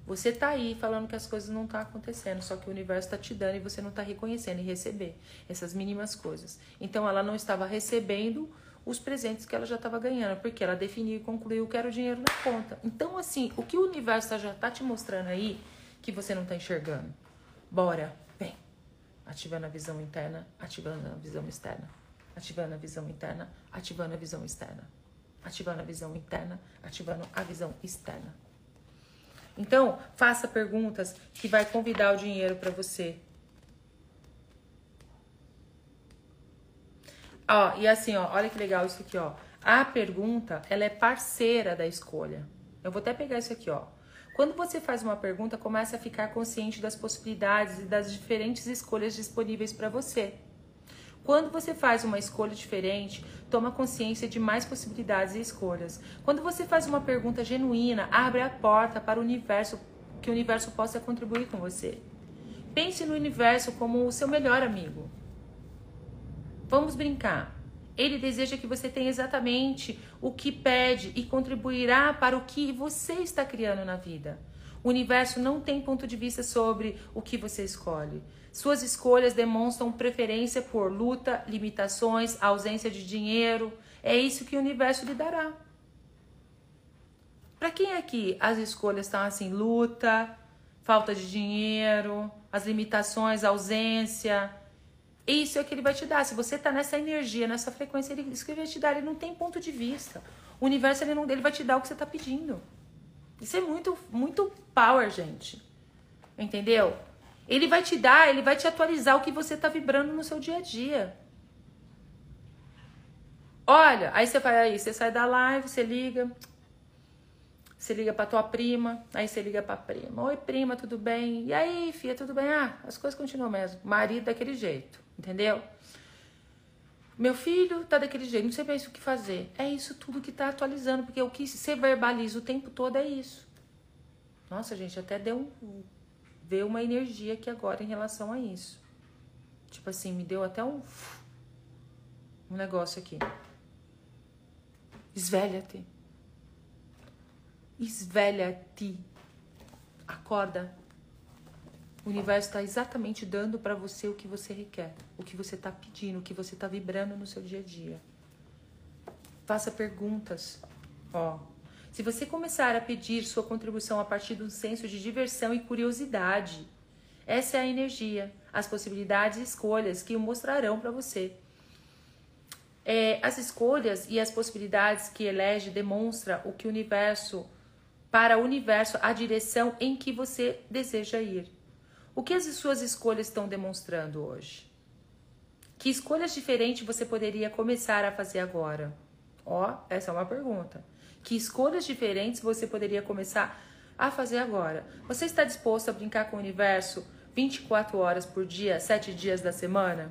Você tá aí falando que as coisas não estão tá acontecendo, só que o universo está te dando e você não está reconhecendo e receber essas mínimas coisas. Então ela não estava recebendo os presentes que ela já estava ganhando, porque ela definiu e concluiu que era o dinheiro na conta. Então, assim, o que o universo já está te mostrando aí que você não está enxergando? Bora, vem. Ativando a visão interna, ativando a visão externa. Ativando a visão interna, ativando a visão externa. Ativando a visão interna, ativando a visão externa. Então, faça perguntas que vai convidar o dinheiro para você. Ó, e assim, ó, olha que legal isso aqui, ó. A pergunta, ela é parceira da escolha. Eu vou até pegar isso aqui, ó. Quando você faz uma pergunta, começa a ficar consciente das possibilidades e das diferentes escolhas disponíveis para você. Quando você faz uma escolha diferente, toma consciência de mais possibilidades e escolhas. Quando você faz uma pergunta genuína, abre a porta para o universo, que o universo possa contribuir com você. Pense no universo como o seu melhor amigo. Vamos brincar. Ele deseja que você tenha exatamente o que pede e contribuirá para o que você está criando na vida. O universo não tem ponto de vista sobre o que você escolhe. Suas escolhas demonstram preferência por luta, limitações, ausência de dinheiro. É isso que o universo lhe dará. Para quem aqui as escolhas estão assim, luta, falta de dinheiro, as limitações, ausência, isso é o que ele vai te dar. Se você está nessa energia, nessa frequência, ele, isso que ele vai te dar. Ele não tem ponto de vista. O universo ele não, ele vai te dar o que você está pedindo. Isso é muito, muito power, gente. Entendeu? Ele vai te dar, ele vai te atualizar o que você está vibrando no seu dia a dia. Olha, aí você vai aí, você sai da live, você liga, você liga para tua prima, aí você liga para prima. Oi, prima, tudo bem? E aí, filha, tudo bem? Ah, as coisas continuam mesmo. Marido daquele jeito, entendeu? Meu filho tá daquele jeito, não sei bem o que fazer. É isso tudo que tá atualizando, porque o que você verbaliza o tempo todo é isso. Nossa, gente, até deu um, uma energia aqui agora em relação a isso. Tipo assim, me deu até um um negócio aqui. Esvelha-te. Esvelha-te. Acorda. O universo está exatamente dando para você o que você requer, o que você está pedindo, o que você está vibrando no seu dia a dia. Faça perguntas. Ó, se você começar a pedir sua contribuição a partir de um senso de diversão e curiosidade, essa é a energia, as possibilidades e escolhas que o mostrarão para você. É, as escolhas e as possibilidades que elege demonstra o que o universo para o universo a direção em que você deseja ir. O que as suas escolhas estão demonstrando hoje? Que escolhas diferentes você poderia começar a fazer agora? Ó, essa é uma pergunta. Que escolhas diferentes você poderia começar a fazer agora? Você está disposto a brincar com o universo 24 horas por dia, 7 dias da semana?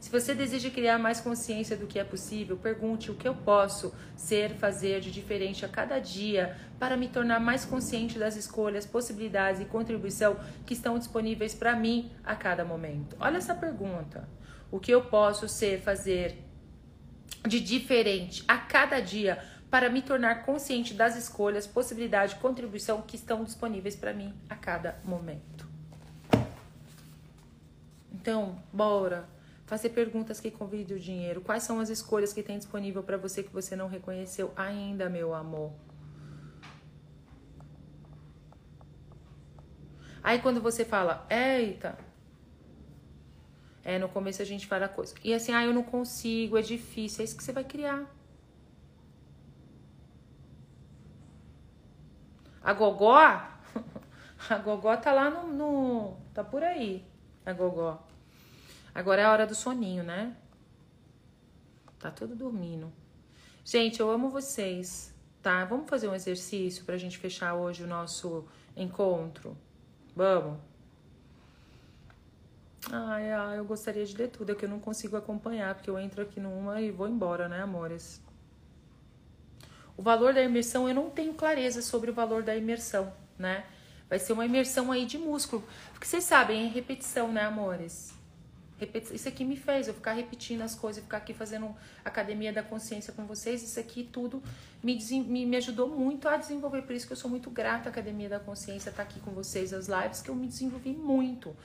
Se você deseja criar mais consciência do que é possível, pergunte o que eu posso ser, fazer de diferente a cada dia para me tornar mais consciente das escolhas, possibilidades e contribuição que estão disponíveis para mim a cada momento. Olha essa pergunta. O que eu posso ser, fazer de diferente a cada dia para me tornar consciente das escolhas, possibilidades e contribuição que estão disponíveis para mim a cada momento. Então, bora Fazer perguntas que convidem o dinheiro. Quais são as escolhas que tem disponível para você que você não reconheceu ainda, meu amor? Aí quando você fala, eita, é, no começo a gente fala coisa. E assim, ah, eu não consigo, é difícil. É isso que você vai criar. A Gogó, (laughs) a Gogó tá lá no, no, tá por aí, a Gogó. Agora é a hora do soninho, né? Tá tudo dormindo. Gente, eu amo vocês, tá? Vamos fazer um exercício pra gente fechar hoje o nosso encontro? Vamos? Ai, ai, eu gostaria de ler tudo, é que eu não consigo acompanhar, porque eu entro aqui numa e vou embora, né, amores? O valor da imersão, eu não tenho clareza sobre o valor da imersão, né? Vai ser uma imersão aí de músculo. Porque vocês sabem, é repetição, né, amores? Isso aqui me fez eu ficar repetindo as coisas, ficar aqui fazendo academia da consciência com vocês. Isso aqui tudo me, me, me ajudou muito a desenvolver. Por isso que eu sou muito grata à Academia da Consciência estar tá aqui com vocês, as lives, que eu me desenvolvi muito.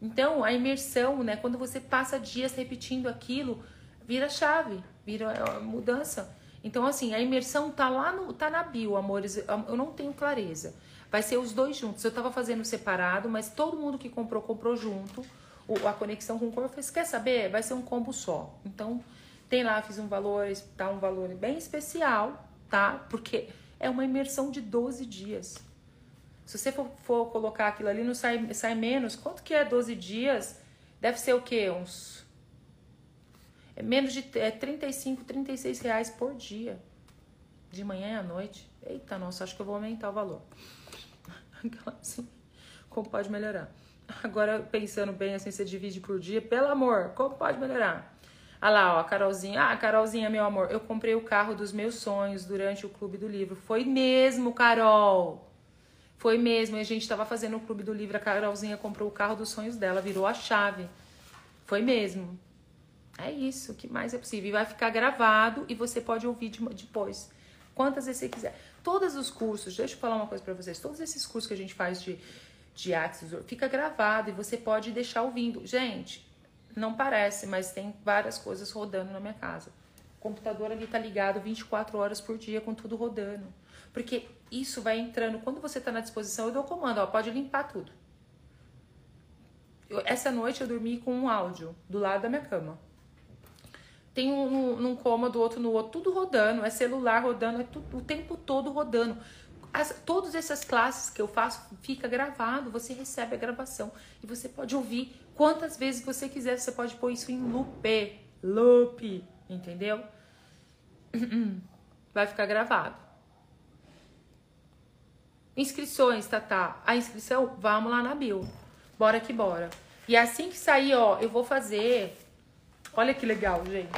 Então, a imersão, né? Quando você passa dias repetindo aquilo, vira chave, vira é, mudança. Então, assim, a imersão tá lá no, tá na bio, amores. Eu não tenho clareza. Vai ser os dois juntos. Eu tava fazendo separado, mas todo mundo que comprou, comprou junto o, a conexão com o corpo. Eu falei, quer saber? Vai ser um combo só. Então, tem lá, fiz um valor, tá um valor bem especial, tá? Porque é uma imersão de 12 dias. Se você for, for colocar aquilo ali, não sai, sai menos. Quanto que é 12 dias? Deve ser o quê? Uns. É menos de é 35, 36 reais por dia. De manhã e à noite. Eita, nossa, acho que eu vou aumentar o valor. (laughs) Assim, como pode melhorar? Agora, pensando bem assim, você divide por dia, pelo amor, como pode melhorar? Ah lá, ó, a Carolzinha. Ah, Carolzinha, meu amor, eu comprei o carro dos meus sonhos durante o Clube do Livro. Foi mesmo, Carol. Foi mesmo. A gente tava fazendo o Clube do Livro, a Carolzinha comprou o carro dos sonhos dela, virou a chave. Foi mesmo. É isso, o que mais é possível. E vai ficar gravado e você pode ouvir depois. Quantas vezes você quiser. Todos os cursos, deixa eu falar uma coisa para vocês. Todos esses cursos que a gente faz de de Axis, fica gravado e você pode deixar ouvindo. Gente, não parece, mas tem várias coisas rodando na minha casa. O computador ali tá ligado 24 horas por dia com tudo rodando. Porque isso vai entrando. Quando você tá na disposição, eu dou comando, ó, pode limpar tudo. Eu, essa noite eu dormi com um áudio do lado da minha cama. Tem um num cômodo, outro no outro, tudo rodando, é celular rodando, é tudo, o tempo todo rodando. As, todas essas classes que eu faço fica gravado, você recebe a gravação e você pode ouvir quantas vezes você quiser, você pode pôr isso em loop, loop, entendeu? (clears throat) Vai ficar gravado. Inscrições, tá, tá. A inscrição, vamos lá na bio. Bora que bora. E assim que sair, ó, eu vou fazer. Olha que legal, gente.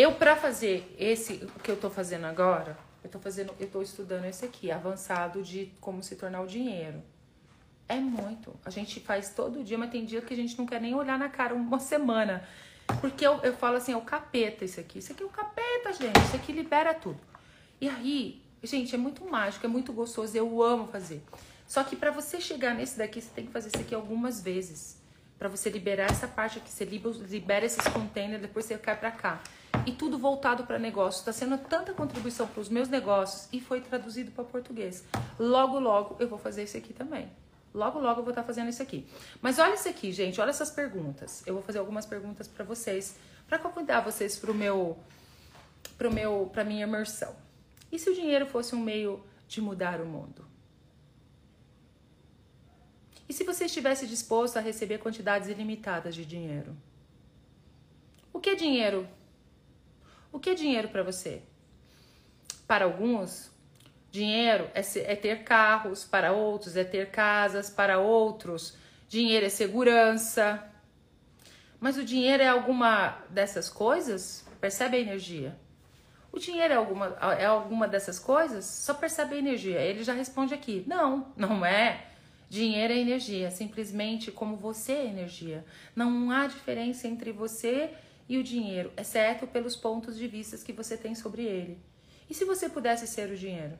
Eu, para fazer esse, o que eu tô fazendo agora, eu tô fazendo, eu tô estudando esse aqui, avançado de como se tornar o dinheiro. É muito. A gente faz todo dia, mas tem dia que a gente não quer nem olhar na cara uma semana. Porque eu, eu falo assim, é o capeta isso aqui. Isso aqui é o capeta, gente. Isso aqui libera tudo. E aí, gente, é muito mágico, é muito gostoso. Eu amo fazer. Só que para você chegar nesse daqui, você tem que fazer isso aqui algumas vezes. para você liberar essa parte aqui. Você libera esses containers, depois você cai pra cá e tudo voltado para negócio. Está sendo tanta contribuição para os meus negócios e foi traduzido para português. Logo, logo eu vou fazer isso aqui também. Logo, logo eu vou estar tá fazendo isso aqui. Mas olha isso aqui, gente. Olha essas perguntas. Eu vou fazer algumas perguntas para vocês, para convidar vocês para o meu, para meu, para minha imersão. E se o dinheiro fosse um meio de mudar o mundo? E se você estivesse disposto a receber quantidades ilimitadas de dinheiro? O que é dinheiro o que é dinheiro para você? Para alguns, dinheiro é, é ter carros, para outros é ter casas, para outros, dinheiro é segurança. Mas o dinheiro é alguma dessas coisas? Percebe a energia? O dinheiro é alguma, é alguma dessas coisas? Só percebe a energia. Ele já responde aqui: não, não é. Dinheiro é energia, simplesmente como você é energia. Não há diferença entre você e o dinheiro, exceto pelos pontos de vista que você tem sobre ele. E se você pudesse ser o dinheiro?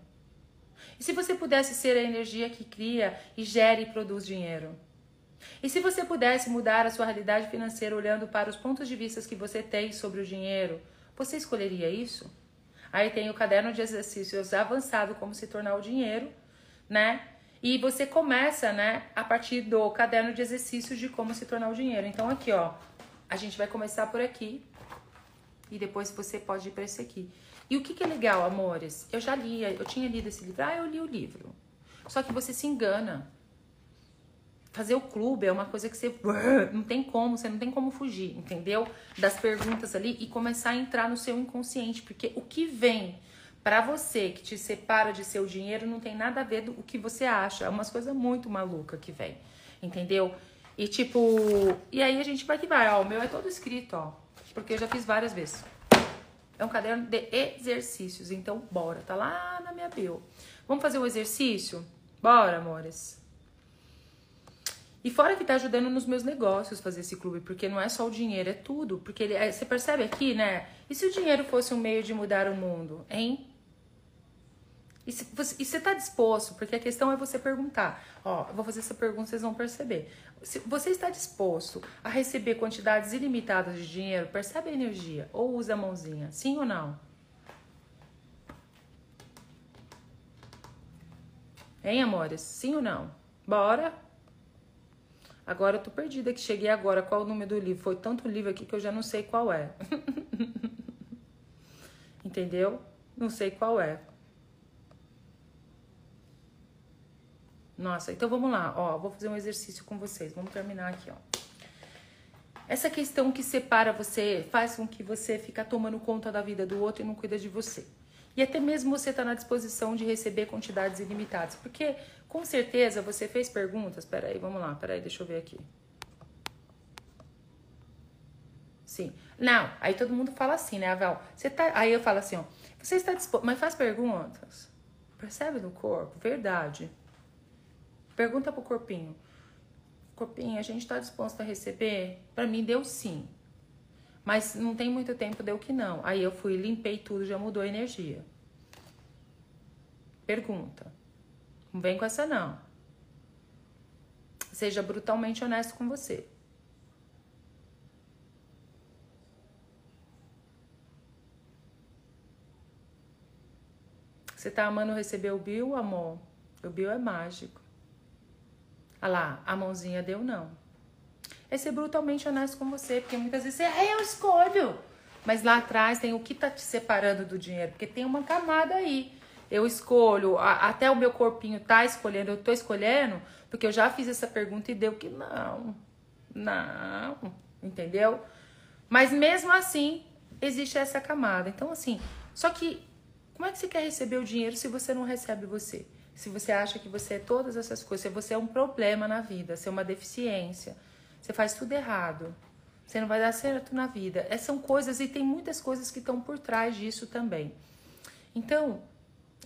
E se você pudesse ser a energia que cria e gera e produz dinheiro? E se você pudesse mudar a sua realidade financeira olhando para os pontos de vista que você tem sobre o dinheiro, você escolheria isso? Aí tem o caderno de exercícios avançado como se tornar o dinheiro, né? E você começa, né, a partir do caderno de exercícios de como se tornar o dinheiro. Então aqui, ó, a gente vai começar por aqui e depois você pode ir para esse aqui. E o que, que é legal, amores? Eu já li, eu tinha lido esse livro. Ah, eu li o livro. Só que você se engana. Fazer o clube é uma coisa que você (laughs) não tem como, você não tem como fugir, entendeu? Das perguntas ali e começar a entrar no seu inconsciente, porque o que vem Para você que te separa de seu dinheiro, não tem nada a ver do o que você acha. É umas coisas muito malucas que vem. Entendeu? E tipo, e aí a gente vai que vai, ó. O meu é todo escrito, ó. Porque eu já fiz várias vezes. É um caderno de exercícios. Então, bora. Tá lá na minha bio. Vamos fazer um exercício? Bora, amores. E fora que tá ajudando nos meus negócios fazer esse clube, porque não é só o dinheiro, é tudo. Porque ele, é, você percebe aqui, né? E se o dinheiro fosse um meio de mudar o mundo, hein? E, você, e você tá disposto? Porque a questão é você perguntar. Ó, vou fazer essa pergunta, vocês vão perceber. Se você está disposto a receber quantidades ilimitadas de dinheiro, percebe a energia ou usa a mãozinha? Sim ou não? Hein, amores? Sim ou não? Bora? Agora eu tô perdida que cheguei agora. Qual o número do livro? Foi tanto livro aqui que eu já não sei qual é. (laughs) Entendeu? Não sei qual é. Nossa, então vamos lá, ó, vou fazer um exercício com vocês. Vamos terminar aqui, ó. Essa questão que separa você faz com que você fica tomando conta da vida do outro e não cuida de você. E até mesmo você está na disposição de receber quantidades ilimitadas. Porque, com certeza, você fez perguntas. Peraí, vamos lá, peraí, deixa eu ver aqui. Sim. Não, aí todo mundo fala assim, né, Avel? Você tá... Aí eu falo assim, ó. Você está disposto. Mas faz perguntas. Percebe no corpo? Verdade. Pergunta pro corpinho. Corpinho, a gente está disposto a receber? Para mim deu sim. Mas não tem muito tempo, deu que não. Aí eu fui, limpei tudo, já mudou a energia. Pergunta. Não vem com essa não. Seja brutalmente honesto com você. Você tá amando receber o Bill, amor? O Bill é mágico. Olha lá, a mãozinha deu não é ser brutalmente honesto com você, porque muitas vezes é, eu escolho. Mas lá atrás tem o que tá te separando do dinheiro, porque tem uma camada aí. Eu escolho, a, até o meu corpinho tá escolhendo, eu tô escolhendo, porque eu já fiz essa pergunta e deu que não. Não, entendeu? Mas mesmo assim, existe essa camada. Então, assim, só que como é que você quer receber o dinheiro se você não recebe você? Se você acha que você é todas essas coisas, se você é um problema na vida, se é uma deficiência, você faz tudo errado. Você não vai dar certo na vida. Essas é, são coisas e tem muitas coisas que estão por trás disso também. Então,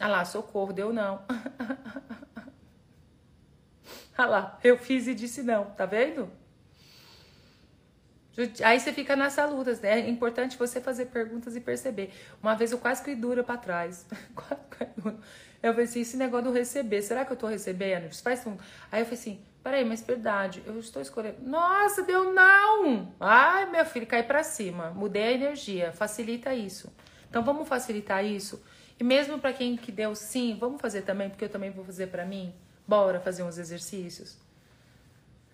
ah lá, socorro, deu não. (laughs) ah lá, eu fiz e disse não, tá vendo? Aí você fica nessa luta, né? É importante você fazer perguntas e perceber. Uma vez eu quase que dura para trás. (laughs) eu falei assim, esse negócio do receber, será que eu tô recebendo? Faz um... Aí eu falei assim, Peraí, mas verdade, eu estou escolhendo. Nossa, deu não! Ai, meu filho, cai para cima. Mudei a energia, facilita isso. Então vamos facilitar isso. E mesmo para quem que deu sim, vamos fazer também, porque eu também vou fazer para mim. Bora fazer uns exercícios.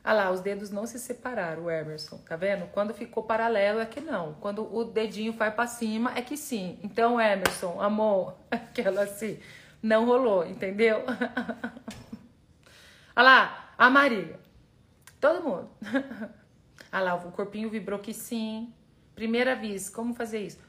Ah lá, os dedos não se separaram, Emerson, tá vendo? Quando ficou paralelo é que não. Quando o dedinho vai para cima é que sim. Então, Emerson, amor, (laughs) aquela assim, não rolou, entendeu? (laughs) ah lá, a Marília. Todo mundo. (laughs) ah lá, o corpinho vibrou que sim. Primeira vez, como fazer isso?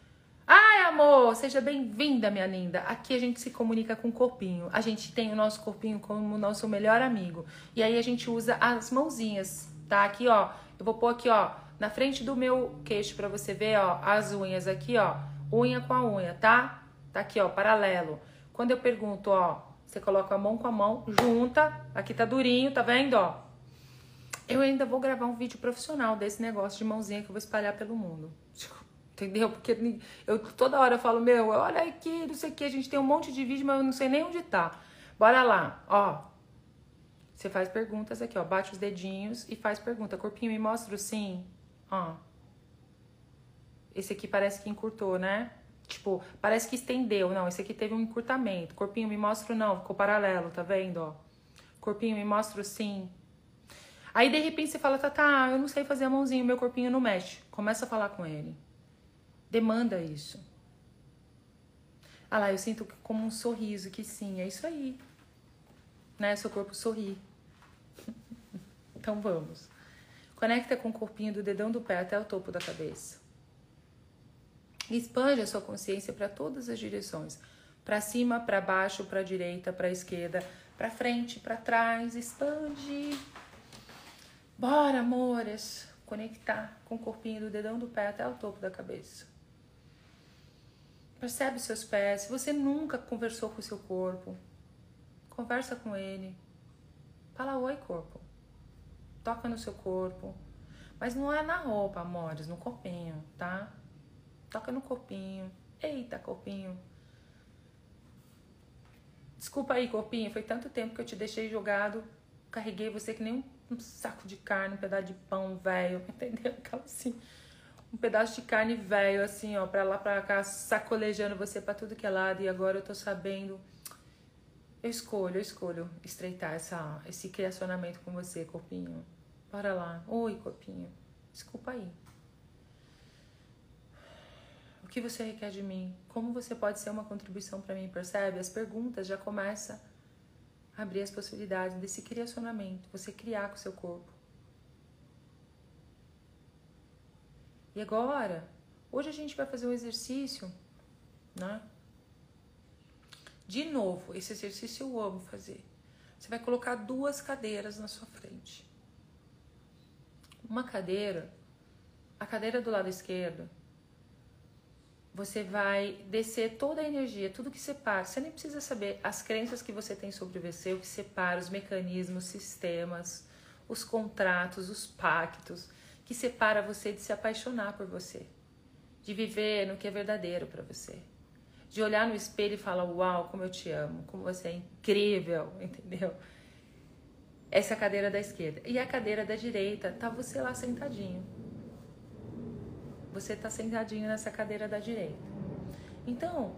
Ai, amor, seja bem-vinda, minha linda. Aqui a gente se comunica com o corpinho. A gente tem o nosso corpinho como nosso melhor amigo. E aí a gente usa as mãozinhas, tá? Aqui, ó. Eu vou pôr aqui, ó, na frente do meu queixo para você ver, ó, as unhas aqui, ó. Unha com a unha, tá? Tá aqui, ó, paralelo. Quando eu pergunto, ó, você coloca a mão com a mão, junta. Aqui tá durinho, tá vendo, ó? Eu ainda vou gravar um vídeo profissional desse negócio de mãozinha que eu vou espalhar pelo mundo. Entendeu? Porque eu toda hora eu falo, meu, olha aqui, não sei o que, a gente tem um monte de vídeo, mas eu não sei nem onde tá. Bora lá, ó. Você faz perguntas aqui, ó. Bate os dedinhos e faz pergunta. Corpinho, me mostra o sim. Ó. Esse aqui parece que encurtou, né? Tipo, parece que estendeu. Não, esse aqui teve um encurtamento. Corpinho, me mostra não. Ficou paralelo, tá vendo, ó? Corpinho, me mostra sim. Aí, de repente, você fala, tá, tá, eu não sei fazer a mãozinha, meu corpinho não mexe. Começa a falar com ele. Demanda isso. Ah lá, eu sinto como um sorriso, que sim, é isso aí. Né? Seu corpo sorri. (laughs) então vamos. Conecta com o corpinho do dedão do pé até o topo da cabeça. Expande a sua consciência para todas as direções, Para cima, para baixo, para direita, para esquerda, para frente, para trás, expande. Bora, amores, conectar com o corpinho do dedão do pé até o topo da cabeça. Percebe seus pés. Se você nunca conversou com o seu corpo, conversa com ele. Fala oi, corpo. Toca no seu corpo. Mas não é na roupa, amores, no corpinho, tá? Toca no corpinho. Eita, corpinho. Desculpa aí, corpinho. Foi tanto tempo que eu te deixei jogado. Carreguei você que nem um um saco de carne, um pedaço de pão velho, (laughs) entendeu? Aquela assim, um pedaço de carne velho, assim, ó, pra lá, pra cá, sacolejando você pra tudo que é lado. E agora eu tô sabendo. Eu escolho, eu escolho estreitar essa, esse criacionamento com você, corpinho. Bora lá. Oi, corpinho. Desculpa aí. O que você requer de mim? Como você pode ser uma contribuição para mim? Percebe? As perguntas já começam abrir as possibilidades desse criacionamento, você criar com o seu corpo. E agora, hoje a gente vai fazer um exercício, né? De novo, esse exercício eu amo fazer. Você vai colocar duas cadeiras na sua frente. Uma cadeira, a cadeira do lado esquerdo, você vai descer toda a energia, tudo que separa. Você nem precisa saber as crenças que você tem sobre você, o que separa, os mecanismos, sistemas, os contratos, os pactos, que separa você de se apaixonar por você, de viver no que é verdadeiro para você, de olhar no espelho e falar: Uau, como eu te amo, como você é incrível, (laughs) entendeu? Essa é a cadeira da esquerda. E a cadeira da direita, tá você lá sentadinho você está sentadinho nessa cadeira da direita. Então,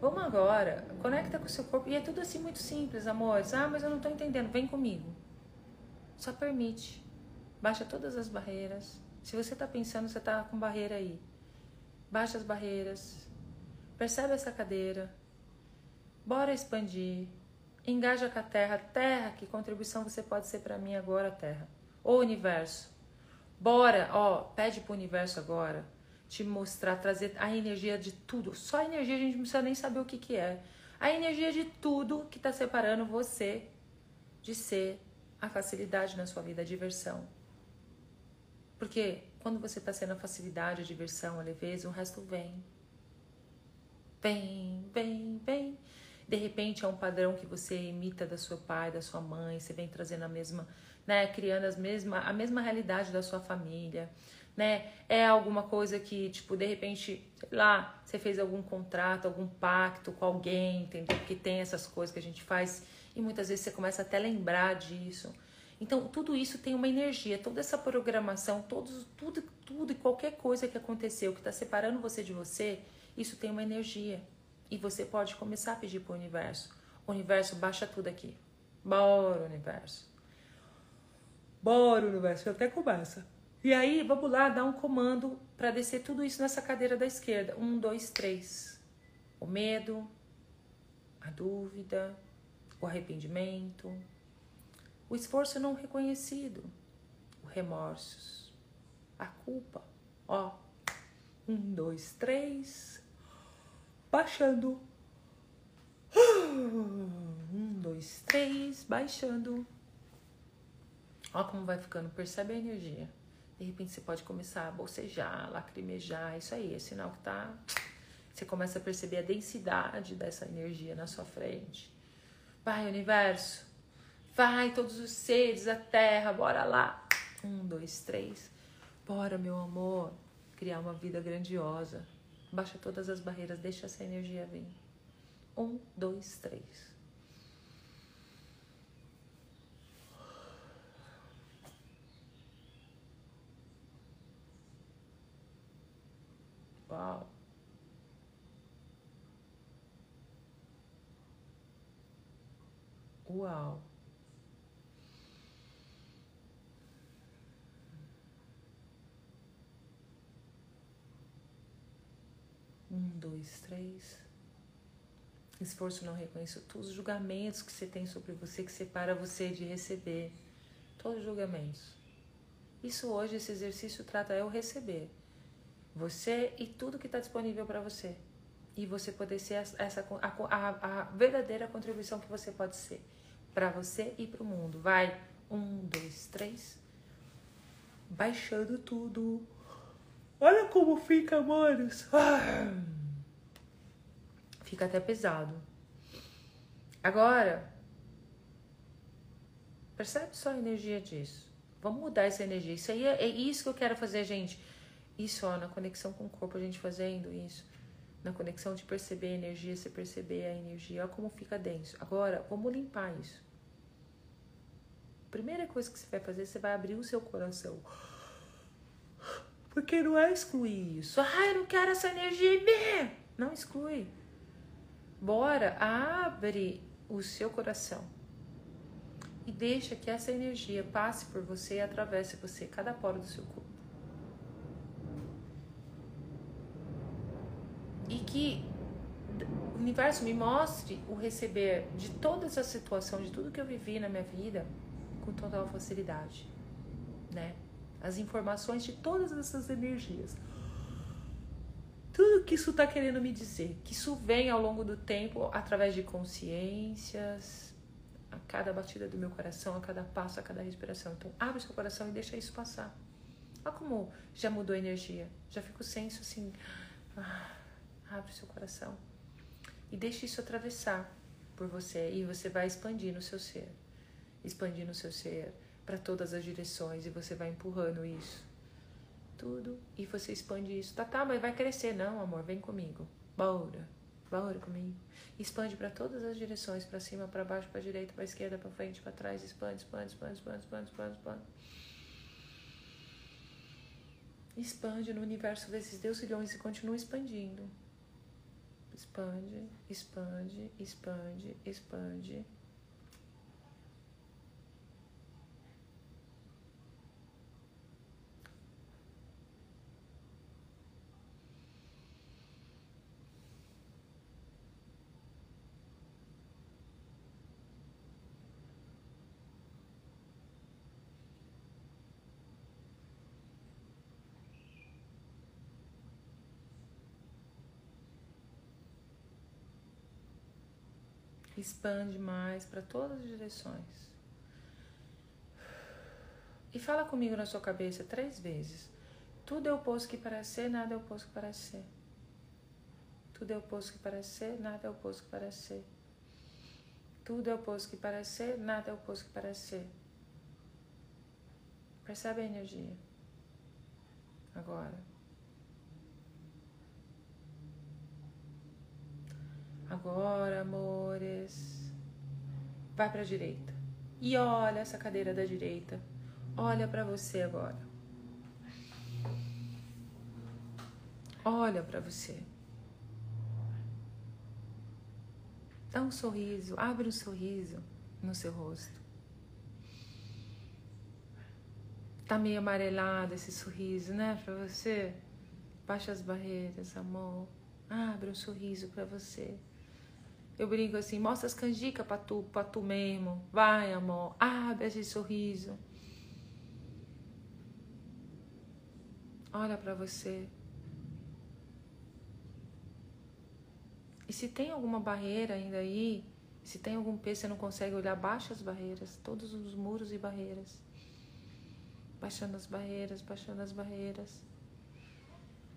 vamos agora, conecta com o seu corpo. E é tudo assim muito simples, amores. Ah, mas eu não estou entendendo. Vem comigo. Só permite. Baixa todas as barreiras. Se você está pensando, você está com barreira aí. Baixa as barreiras. Percebe essa cadeira. Bora expandir. Engaja com a Terra. Terra, que contribuição você pode ser para mim agora, Terra? Ou universo. Bora, ó, pede pro universo agora te mostrar, trazer a energia de tudo. Só a energia a gente não precisa nem saber o que, que é. A energia de tudo que está separando você de ser a facilidade na sua vida, a diversão. Porque quando você está sendo a facilidade, a diversão, a leveza, o resto vem. Vem, vem, vem. De repente é um padrão que você imita da seu pai, da sua mãe, você vem trazendo a mesma né, criando as mesma, a mesma realidade da sua família, né? É alguma coisa que, tipo, de repente, sei lá, você fez algum contrato, algum pacto com alguém, entendeu? Porque tem essas coisas que a gente faz e muitas vezes você começa até a lembrar disso. Então, tudo isso tem uma energia, toda essa programação, todos, tudo, tudo e qualquer coisa que aconteceu, que está separando você de você, isso tem uma energia. E você pode começar a pedir para o universo. O universo baixa tudo aqui. Bora, universo. Bora, universo, até começa. E aí, vamos lá, dar um comando para descer tudo isso nessa cadeira da esquerda. Um, dois, três. O medo, a dúvida, o arrependimento, o esforço não reconhecido, o remorsos, a culpa. Ó, um, dois, três. Baixando. (gasps) Um, dois, três. Baixando. Ó como vai ficando, percebe a energia. De repente você pode começar a bocejar, lacrimejar, isso aí, é sinal que tá. Você começa a perceber a densidade dessa energia na sua frente. Vai, universo. Vai, todos os seres, a terra, bora lá. Um, dois, três. Bora, meu amor. Criar uma vida grandiosa. Baixa todas as barreiras, deixa essa energia vir. Um, dois, três. Uau! Uau! Um, dois, três. Esforço não reconheço todos os julgamentos que você tem sobre você, que separa você de receber. Todos os julgamentos. Isso hoje, esse exercício trata é o receber. Você e tudo que está disponível para você. e você poder ser essa a, a, a verdadeira contribuição que você pode ser para você e para o mundo. Vai, um, dois, três, baixando tudo. Olha como fica. Ah. (sighs) Fica até pesado. Agora, percebe só a energia disso. Vamos mudar essa energia. Isso aí é, é isso que eu quero fazer, gente. Isso, ó, na conexão com o corpo, a gente fazendo isso. Na conexão de perceber a energia, você perceber a energia. Olha como fica denso. Agora, vamos limpar isso. Primeira coisa que você vai fazer, você vai abrir o seu coração. Porque não é excluir isso. Ah, eu não quero essa energia. Não exclui. Bora, abre o seu coração. E deixa que essa energia passe por você e atravesse você, cada poro do seu corpo. E que o universo me mostre o receber de toda essa situação, de tudo que eu vivi na minha vida, com total facilidade? As informações de todas essas energias. Tudo que isso está querendo me dizer, que isso vem ao longo do tempo através de consciências, a cada batida do meu coração, a cada passo, a cada respiração. Então, abre seu coração e deixa isso passar. Olha como já mudou a energia. Já fica o senso assim. Ah, abre seu coração. E deixa isso atravessar por você. E você vai expandir no seu ser. Expandir no seu ser para todas as direções. E você vai empurrando isso tudo e você expande isso. Tá, tá, mas vai crescer. Não, amor, vem comigo. Bora. Bora comigo. Expande para todas as direções, para cima, para baixo, para direita, para esquerda, para frente, para trás, expande, expande, expande, expande, expande, expande, expande. Expande no universo desses deusilhões e continua expandindo. Expande, expande, expande, expande. Expande mais para todas as direções. E fala comigo na sua cabeça três vezes. Tudo é oposto que parece ser, nada é oposto que parece ser. Tudo é oposto que parece ser, nada é oposto que parece ser. Tudo é oposto que parece ser, nada é oposto que parece ser. Percebe a energia? Agora. Agora, amores, vai para a direita. E olha essa cadeira da direita. Olha para você agora. Olha para você. Dá um sorriso, abre um sorriso no seu rosto. Tá meio amarelado esse sorriso, né, para você? Baixa as barreiras, amor. Abre um sorriso para você. Eu brinco assim, mostra as canjicas pra tu, pra tu mesmo. Vai, amor, abre esse sorriso. Olha para você. E se tem alguma barreira ainda aí, se tem algum peso, você não consegue olhar, baixa as barreiras, todos os muros e barreiras. Baixando as barreiras, baixando as barreiras.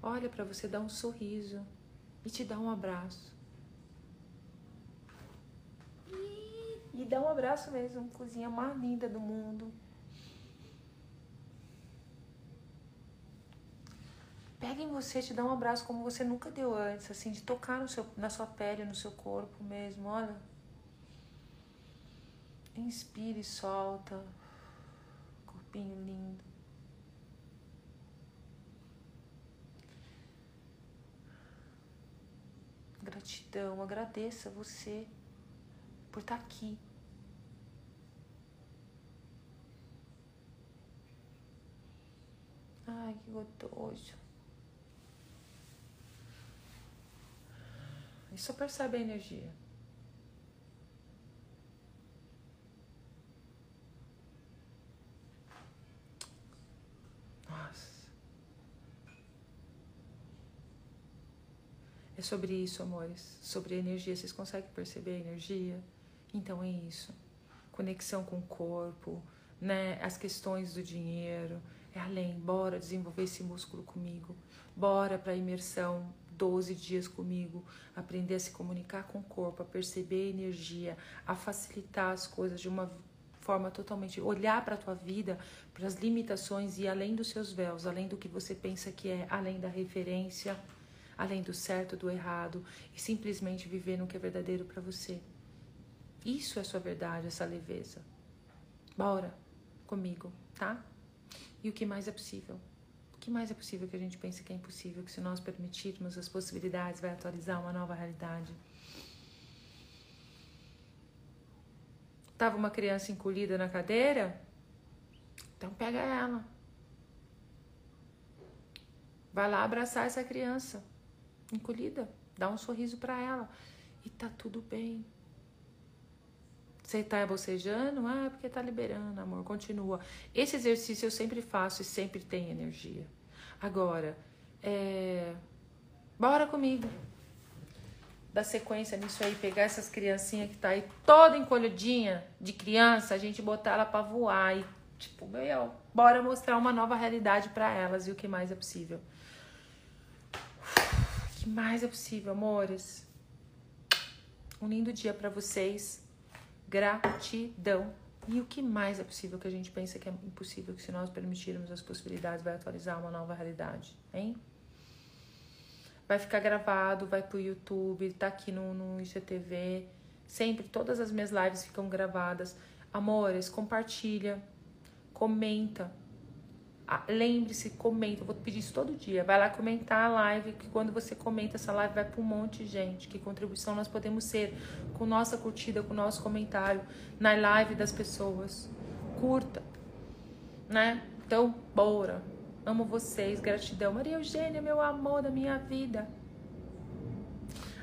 Olha para você, dá um sorriso e te dá um abraço. E dá um abraço mesmo, cozinha mais linda do mundo. Pega em você, te dá um abraço como você nunca deu antes, assim, de tocar no seu, na sua pele, no seu corpo mesmo, olha. Inspire e solta. Corpinho lindo. Gratidão, agradeça você por estar tá aqui. Ai, que gostoso. E só percebe a energia. Nossa. É sobre isso, amores. Sobre energia. Vocês conseguem perceber a energia? Então é isso. Conexão com o corpo, né? As questões do dinheiro. É além. Bora desenvolver esse músculo comigo. Bora para imersão 12 dias comigo, aprender a se comunicar com o corpo, a perceber a energia, a facilitar as coisas de uma forma totalmente olhar para a tua vida, para as limitações e além dos seus véus, além do que você pensa que é, além da referência, além do certo, do errado e simplesmente viver no que é verdadeiro para você. Isso é a sua verdade, essa leveza. Bora comigo, tá? E o que mais é possível? O que mais é possível que a gente pense que é impossível, que se nós permitirmos as possibilidades vai atualizar uma nova realidade. Tava uma criança encolhida na cadeira? Então pega ela. Vai lá abraçar essa criança encolhida, dá um sorriso para ela e tá tudo bem. Você tá bocejando? Ah, porque tá liberando, amor. Continua. Esse exercício eu sempre faço e sempre tem energia. Agora, é... bora comigo. Dar sequência nisso aí, pegar essas criancinhas que tá aí toda encolhidinha de criança, a gente botar ela para voar e tipo, meu, bora mostrar uma nova realidade para elas e o que mais é possível. O que mais é possível, amores? Um lindo dia para vocês gratidão. E o que mais é possível que a gente pensa que é impossível, que se nós permitirmos as possibilidades, vai atualizar uma nova realidade, hein? Vai ficar gravado, vai pro YouTube, tá aqui no, no IGTV. Sempre, todas as minhas lives ficam gravadas. Amores, compartilha, comenta, lembre-se, comenta. Eu vou pedir isso todo dia. Vai lá comentar a live, que quando você comenta essa live vai para um monte de gente. Que contribuição nós podemos ser com nossa curtida, com nosso comentário na live das pessoas. Curta, né? Então, bora. Amo vocês, gratidão. Maria Eugênia, meu amor da minha vida.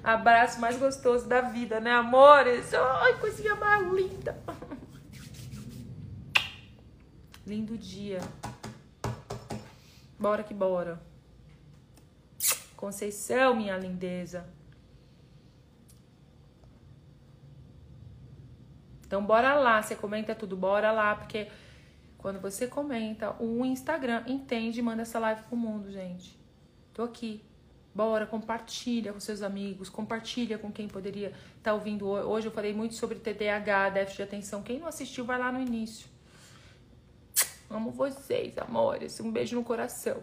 Abraço mais gostoso da vida, né, amores? Ai, coisinha mais linda. (laughs) Lindo dia. Bora que bora. Conceição, minha lindeza. Então bora lá, você comenta tudo, bora lá, porque quando você comenta, o Instagram entende e manda essa live pro mundo, gente. Tô aqui. Bora, compartilha com seus amigos, compartilha com quem poderia estar tá ouvindo hoje. Eu falei muito sobre TDAH, déficit de atenção. Quem não assistiu, vai lá no início. Amo vocês, amores. Um beijo no coração.